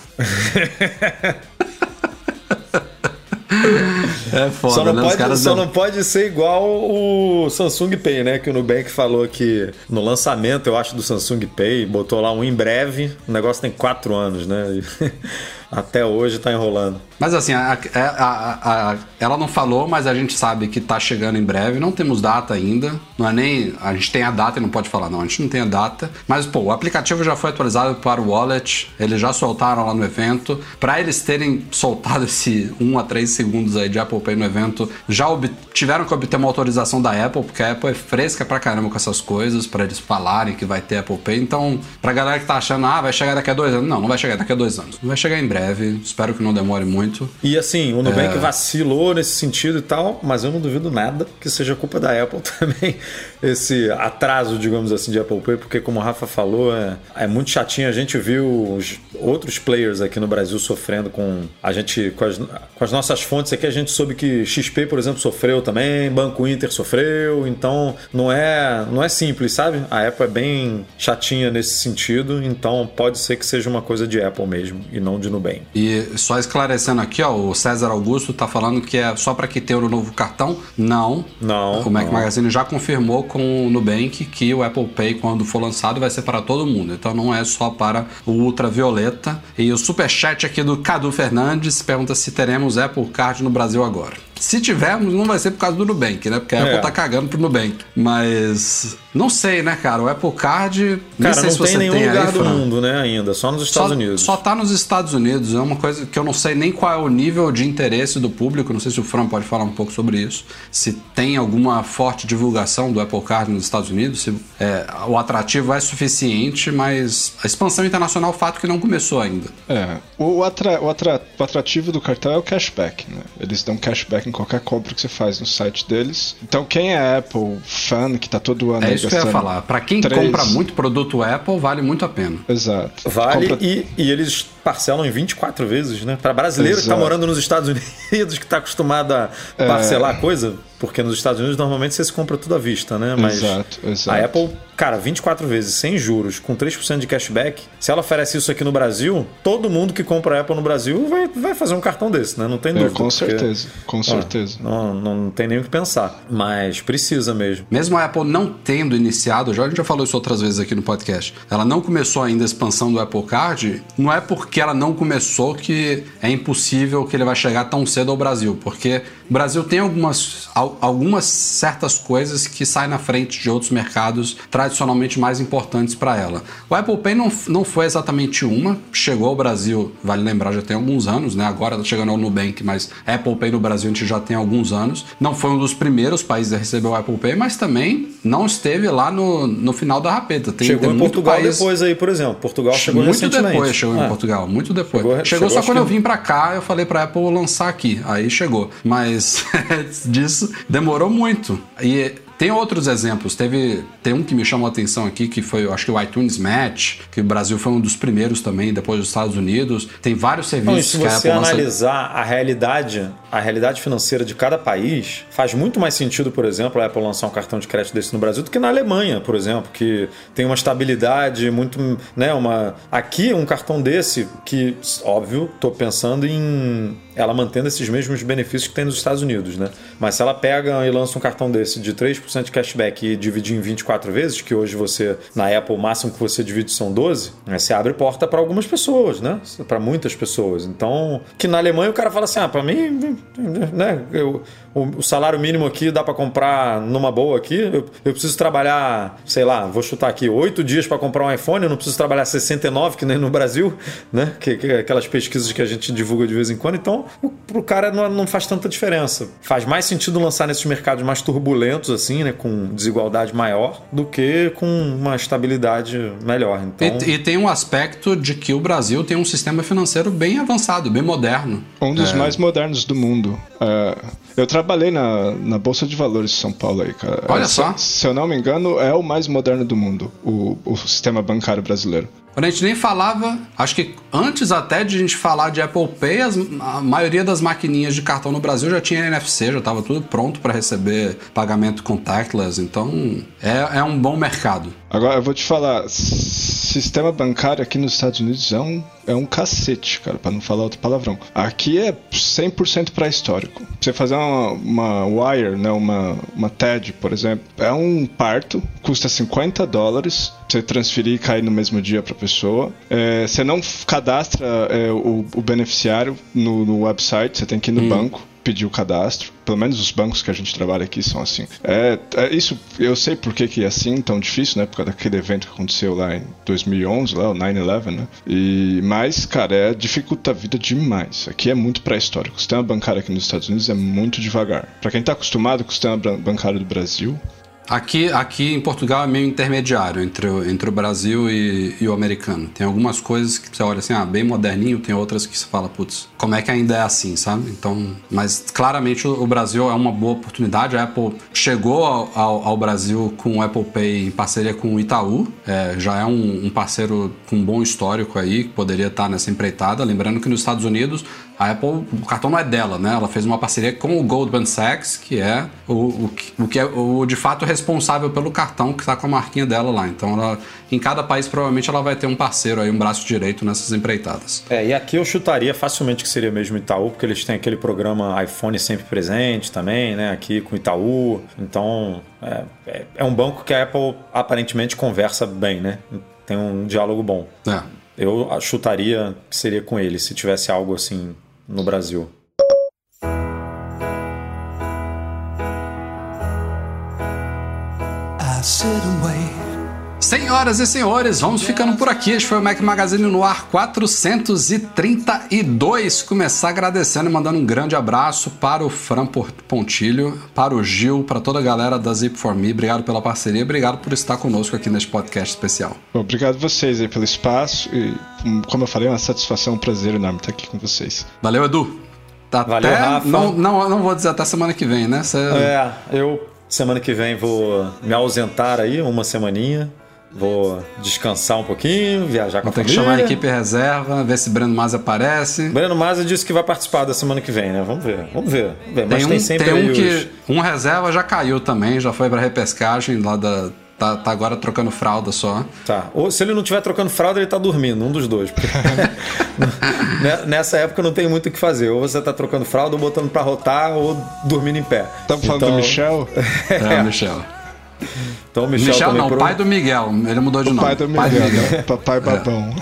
A: [LAUGHS]
B: É foda, só não, né? pode, só não pode ser igual o Samsung Pay, né? Que o Nubank falou que no lançamento, eu acho, do Samsung Pay, botou lá um em breve. O negócio tem quatro anos, né? [LAUGHS] Até hoje tá enrolando.
A: Mas assim, a, a, a, ela não falou, mas a gente sabe que tá chegando em breve. Não temos data ainda. Não é nem. A gente tem a data e não pode falar, não. A gente não tem a data. Mas, pô, o aplicativo já foi atualizado para o Wallet. Eles já soltaram lá no evento. Para eles terem soltado esse 1 a 3 segundos aí de Apple Pay no evento, já tiveram que obter uma autorização da Apple, porque a Apple é fresca pra caramba com essas coisas, para eles falarem que vai ter Apple Pay. Então, pra galera que tá achando, ah, vai chegar daqui a dois anos. Não, não vai chegar daqui a dois anos. Vai chegar em breve breve. Espero que não demore muito.
B: E assim, o Nubank é... vacilou nesse sentido e tal, mas eu não duvido nada que seja culpa da Apple [LAUGHS] também. Esse atraso, digamos assim, de Apple Pay, porque como o Rafa falou, é, é muito chatinho. A gente viu os outros players aqui no Brasil sofrendo com a gente, com as, com as nossas fontes aqui, a gente soube que XP, por exemplo, sofreu também, Banco Inter sofreu, então não é, não é simples, sabe? A Apple é bem chatinha nesse sentido, então pode ser que seja uma coisa de Apple mesmo e não de Nubank.
A: E só esclarecendo aqui, ó, o César Augusto tá falando que é só para que tenha o novo cartão. Não.
B: Não.
A: O Mac não. Magazine já confirmou com o Nubank que o Apple Pay, quando for lançado, vai ser para todo mundo. Então não é só para o ultravioleta. E o superchat aqui do Cadu Fernandes pergunta se teremos Apple Card no Brasil agora. Se tivermos, não vai ser por causa do Nubank, né? Porque a é. Apple tá cagando pro Nubank. Mas não sei, né, cara? O Apple Card.
B: Cara, não tem nenhum tem lugar aí, do mundo, né, ainda. Só nos Estados
A: só,
B: Unidos.
A: Só tá nos Estados Unidos. É uma coisa que eu não sei nem qual é o nível de interesse do público. Não sei se o Fran pode falar um pouco sobre isso. Se tem alguma forte divulgação do Apple Card nos Estados Unidos. Se é, o atrativo é suficiente, mas a expansão internacional, fato que não começou ainda.
C: É. O, atra, o, atra, o atrativo do cartão é o cashback, né? Eles dão cashback em qualquer compra que você faz no site deles. Então quem é Apple fan, que tá todo ano
A: É isso que eu ia falar. Pra quem
C: três-
A: compra muito produto Apple, vale muito a pena.
C: Exato.
B: Vale
C: Compra-
B: e, e eles parcelam em 24 vezes, né? Para brasileiro que tá
C: Exato.
B: morando nos Estados [LAUGHS] Unidos, que tá acostumado a parcelar a coisa, porque nos Estados Unidos normalmente você se compra tudo à vista, né? Mas
C: Exato, exato.
B: a Apple, cara, 24 vezes sem juros, com 3% de cashback, se ela oferece isso aqui no Brasil, todo mundo que compra Apple no Brasil vai, vai fazer um cartão desse, né? Não tem
C: É,
B: dúvida.
C: com
B: porque-
C: certeza, com
B: Ó,
C: certeza.
B: Não, não tem nem o que pensar. Mas precisa mesmo.
A: Mesmo a Apple não tendo iniciado, já a gente já falou isso outras vezes aqui no podcast, ela não começou ainda a expansão do Apple Card, não é porque ela não começou que é impossível que ele vai chegar tão cedo ao Brasil, porque o Brasil tem algumas, al- algumas certas coisas que saem na frente de outros mercados tradicionalmente mais importantes para ela. O Apple Pay não, não foi exatamente uma, chegou ao Brasil, vale lembrar, já tem alguns anos, né? Agora tá chegando ao Nubank, mas Apple Pay no Brasil a gente já tem alguns anos. Não foi um dos primeiros países a receber o Apple Pay, mas também não esteve lá no, no final da rapeta. Tem,
B: Chegou
A: tem
B: em
A: muito
B: Portugal
A: país-
B: depois aí, por exemplo. Portugal chegou
A: muito depois chegou em
B: É.
A: Portugal, muito depois.
B: Chegou-
A: Chegou,
B: chegou,
A: só quando eu
B: que-
A: vim pra cá, eu falei pra Apple lançar aqui. Aí chegou. Mas [LAUGHS] disso demorou muito. E tem outros exemplos. Teve tem um que me chamou a atenção aqui, que foi, acho que o iTunes Match, que o Brasil foi um dos primeiros também, depois dos Estados Unidos. Tem vários
B: Não, e
A: serviços
B: se
A: que a
B: você
A: lança.
B: analisar a realidade, a realidade financeira de cada país, faz muito mais sentido, por exemplo, a Apple lançar um cartão de crédito desse no Brasil do que na Alemanha, por exemplo, que tem uma estabilidade muito, né, uma aqui um cartão desse que, óbvio, tô pensando em ela mantendo esses mesmos benefícios que tem nos Estados Unidos, né? Mas se ela pega e lança um cartão desse de 3% de cashback e dividir em 24 vezes, que hoje você na Apple o máximo que você divide são 12, né, você abre porta para algumas pessoas, né? Para muitas pessoas. Então, que na Alemanha o cara fala assim: "Ah, para mim, né, eu- o, o salário mínimo aqui dá para comprar numa boa aqui. Eu, eu preciso trabalhar, sei lá, vou chutar aqui, oito dias para comprar um iPhone, eu não preciso trabalhar 69, que nem no Brasil, [LAUGHS] né? Que, que- aquelas pesquisas que a gente divulga de vez em quando. Então, o, pro cara não, não faz tanta diferença. Faz mais sentido lançar nesses mercados mais turbulentos, assim, né? Com desigualdade maior, do que com uma estabilidade melhor. Então,
A: E, e tem um aspecto de que o Brasil tem um sistema financeiro bem avançado, bem moderno.
C: Um dos mais modernos do mundo. É, eu trabalhei na, na Bolsa de Valores de São Paulo aí, cara.
A: Olha só.
C: Se, eu não me engano, é o mais moderno do mundo, o, o sistema bancário brasileiro.
A: Quando a gente nem falava, acho que antes até de a gente falar de Apple Pay, as- a maioria das maquininhas de cartão no Brasil já tinha NFC, já estava tudo pronto para receber pagamento contactless. Então é, é um bom mercado.
C: Agora, eu vou te falar, sistema bancário aqui nos Estados Unidos é um, é um cacete, cara, pra não falar outro palavrão. Aqui é 100% pré-histórico. Você fazer uma, uma wire, né, uma, uma TED, por exemplo, é um parto, custa 50 dólares, você transferir e cair no mesmo dia pra pessoa. É, você não cadastra é, o, o beneficiário no, no website, você tem que ir no banco pedir o cadastro. Pelo menos os bancos que a gente trabalha aqui são assim. É, é isso, eu sei por que, que é assim, tão difícil, né? Por causa daquele evento que aconteceu lá em 2011, lá, o 9-11, né? E, mas, cara, é, dificulta a vida demais. Aqui é muito pré-histórico. O sistema bancário aqui nos Estados Unidos é muito devagar. Pra quem tá acostumado com o sistema bancário do Brasil,
A: Aqui, aqui em Portugal é meio intermediário entre o, entre o Brasil e, e o americano. Tem algumas coisas que você olha assim, ah, bem moderninho, tem outras que você fala, putz, como é que ainda é assim, sabe? Então, mas claramente o, o Brasil é uma boa oportunidade. A Apple chegou ao, ao- ao Brasil com o Apple Pay em parceria com o Itaú, é, já é um, um parceiro com um bom histórico aí, que poderia estar nessa empreitada. Lembrando que nos Estados Unidos a Apple, o cartão não é dela, né? Ela fez uma parceria com o Goldman Sachs, que é o, o, que- o que é o de fato responsável pelo cartão que está com a marquinha dela lá. Então, ela, em cada país, provavelmente ela vai ter um parceiro aí, um braço direito nessas empreitadas.
B: É, e aqui eu chutaria facilmente que seria mesmo Itaú, porque eles têm aquele programa iPhone sempre presente também, né? Aqui com Itaú. Então, é, é, é um banco que a Apple aparentemente conversa bem, né? Tem um diálogo bom.
A: É.
B: Eu chutaria que seria com ele, se tivesse algo assim no Brasil.
D: I sit and wait.
A: Senhoras e senhores, vamos ficando por aqui. Este foi o Mac Magazine no ar 432. Começar agradecendo e mandando um grande abraço para o Fran Pontilho, para o Gil, para toda a galera da Zip for Me. Obrigado pela parceria, obrigado por estar conosco aqui neste podcast especial.
C: obrigado vocês aí pelo espaço e, hum, como eu falei, é uma satisfação, um prazer enorme estar aqui com vocês.
A: Valeu, Edu. Até,
B: Valeu, Rafa.
A: Não, não, não vou dizer até semana que vem, né? Cê-
B: É, eu semana que vem vou me ausentar aí, uma semaninha. Vou descansar um pouquinho, viajar com
A: Vou
B: a
A: ter que
B: família.
A: chamar a equipe reserva, ver se Breno Masi aparece.
B: Breno Maza disse que vai participar da semana que vem, né? Vamos ver, vamos ver. Vamos ver. Mas
A: Tem
B: tem,
A: um,
B: sempre
A: tem um
B: os-
A: que. Um reserva já caiu também, já foi pra repescagem lá da. Tá, tá agora trocando fralda só.
B: Tá. Ou se ele não estiver trocando fralda, ele tá dormindo, um dos dois. porque- [LAUGHS] Ne- Nessa época não tem muito o que fazer. Ou você tá trocando fralda, ou botando pra rotar, ou dormindo em pé.
C: Estamos falando
B: Então-
C: do Michel? [LAUGHS]
A: É, o Michel.
B: Então o Michel,
A: Michel,
B: também
A: não,
B: por-
A: pai do Miguel. Ele mudou de
C: O
A: nome.
C: pai do Miguel, né? Papai babão.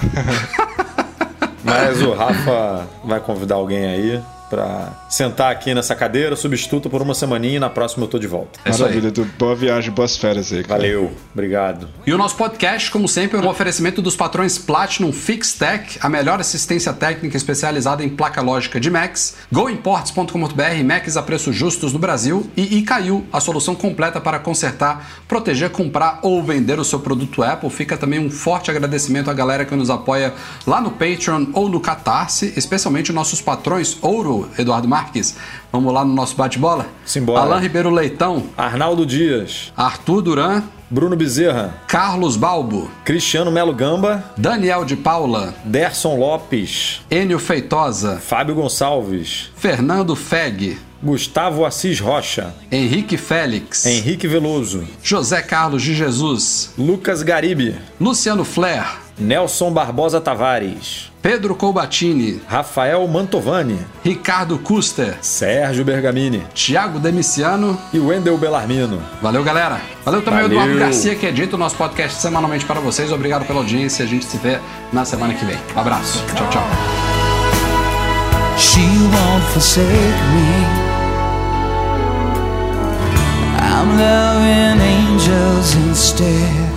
B: Mas o Rafa vai convidar alguém aí pra sentar aqui nessa cadeira, substituto por uma semaninha e na próxima eu tô de volta.
A: É.
C: Maravilha, do, boa viagem, boas férias aí, cara.
B: Valeu, obrigado.
A: E o nosso podcast, como sempre, é um oferecimento dos patrões Platinum FixTech, a melhor assistência técnica especializada em placa lógica de Macs, goimports.com.br, Macs a preços justos no Brasil e Icaiu, a solução completa para consertar, proteger, comprar ou vender o seu produto Apple. Fica também um forte agradecimento à galera que nos apoia lá no Patreon ou no Catarse, especialmente nossos patrões Ouro, Eduardo Marques. Vamos lá no nosso bate-bola?
B: Simbora.
A: Alain Ribeiro Leitão,
B: Arnaldo Dias,
A: Arthur Duran,
B: Bruno Bezerra,
A: Carlos Balbo,
B: Cristiano Melo Gamba,
A: Daniel de Paula,
B: Derson Lopes,
A: Enio Feitosa,
B: Fábio Gonçalves,
A: Fernando Feg,
B: Gustavo Assis Rocha,
A: Henrique Félix,
B: Henrique Veloso,
A: José Carlos de Jesus,
B: Lucas Garibe,
A: Luciano Flair,
B: Nelson Barbosa Tavares,
A: Pedro Colbatini,
B: Rafael Mantovani,
A: Ricardo Custer,
B: Sérgio Bergamini
A: Thiago Demiciano.
B: e Wendel Belarmino.
A: Valeu, galera. Valeu também
B: Valeu.
A: o Eduardo Garcia, que edita o nosso podcast semanalmente para vocês. Obrigado pela audiência. A gente se vê na semana que vem. Um abraço. Tchau, tchau.
D: She won't forsake me. I'm loving angels instead.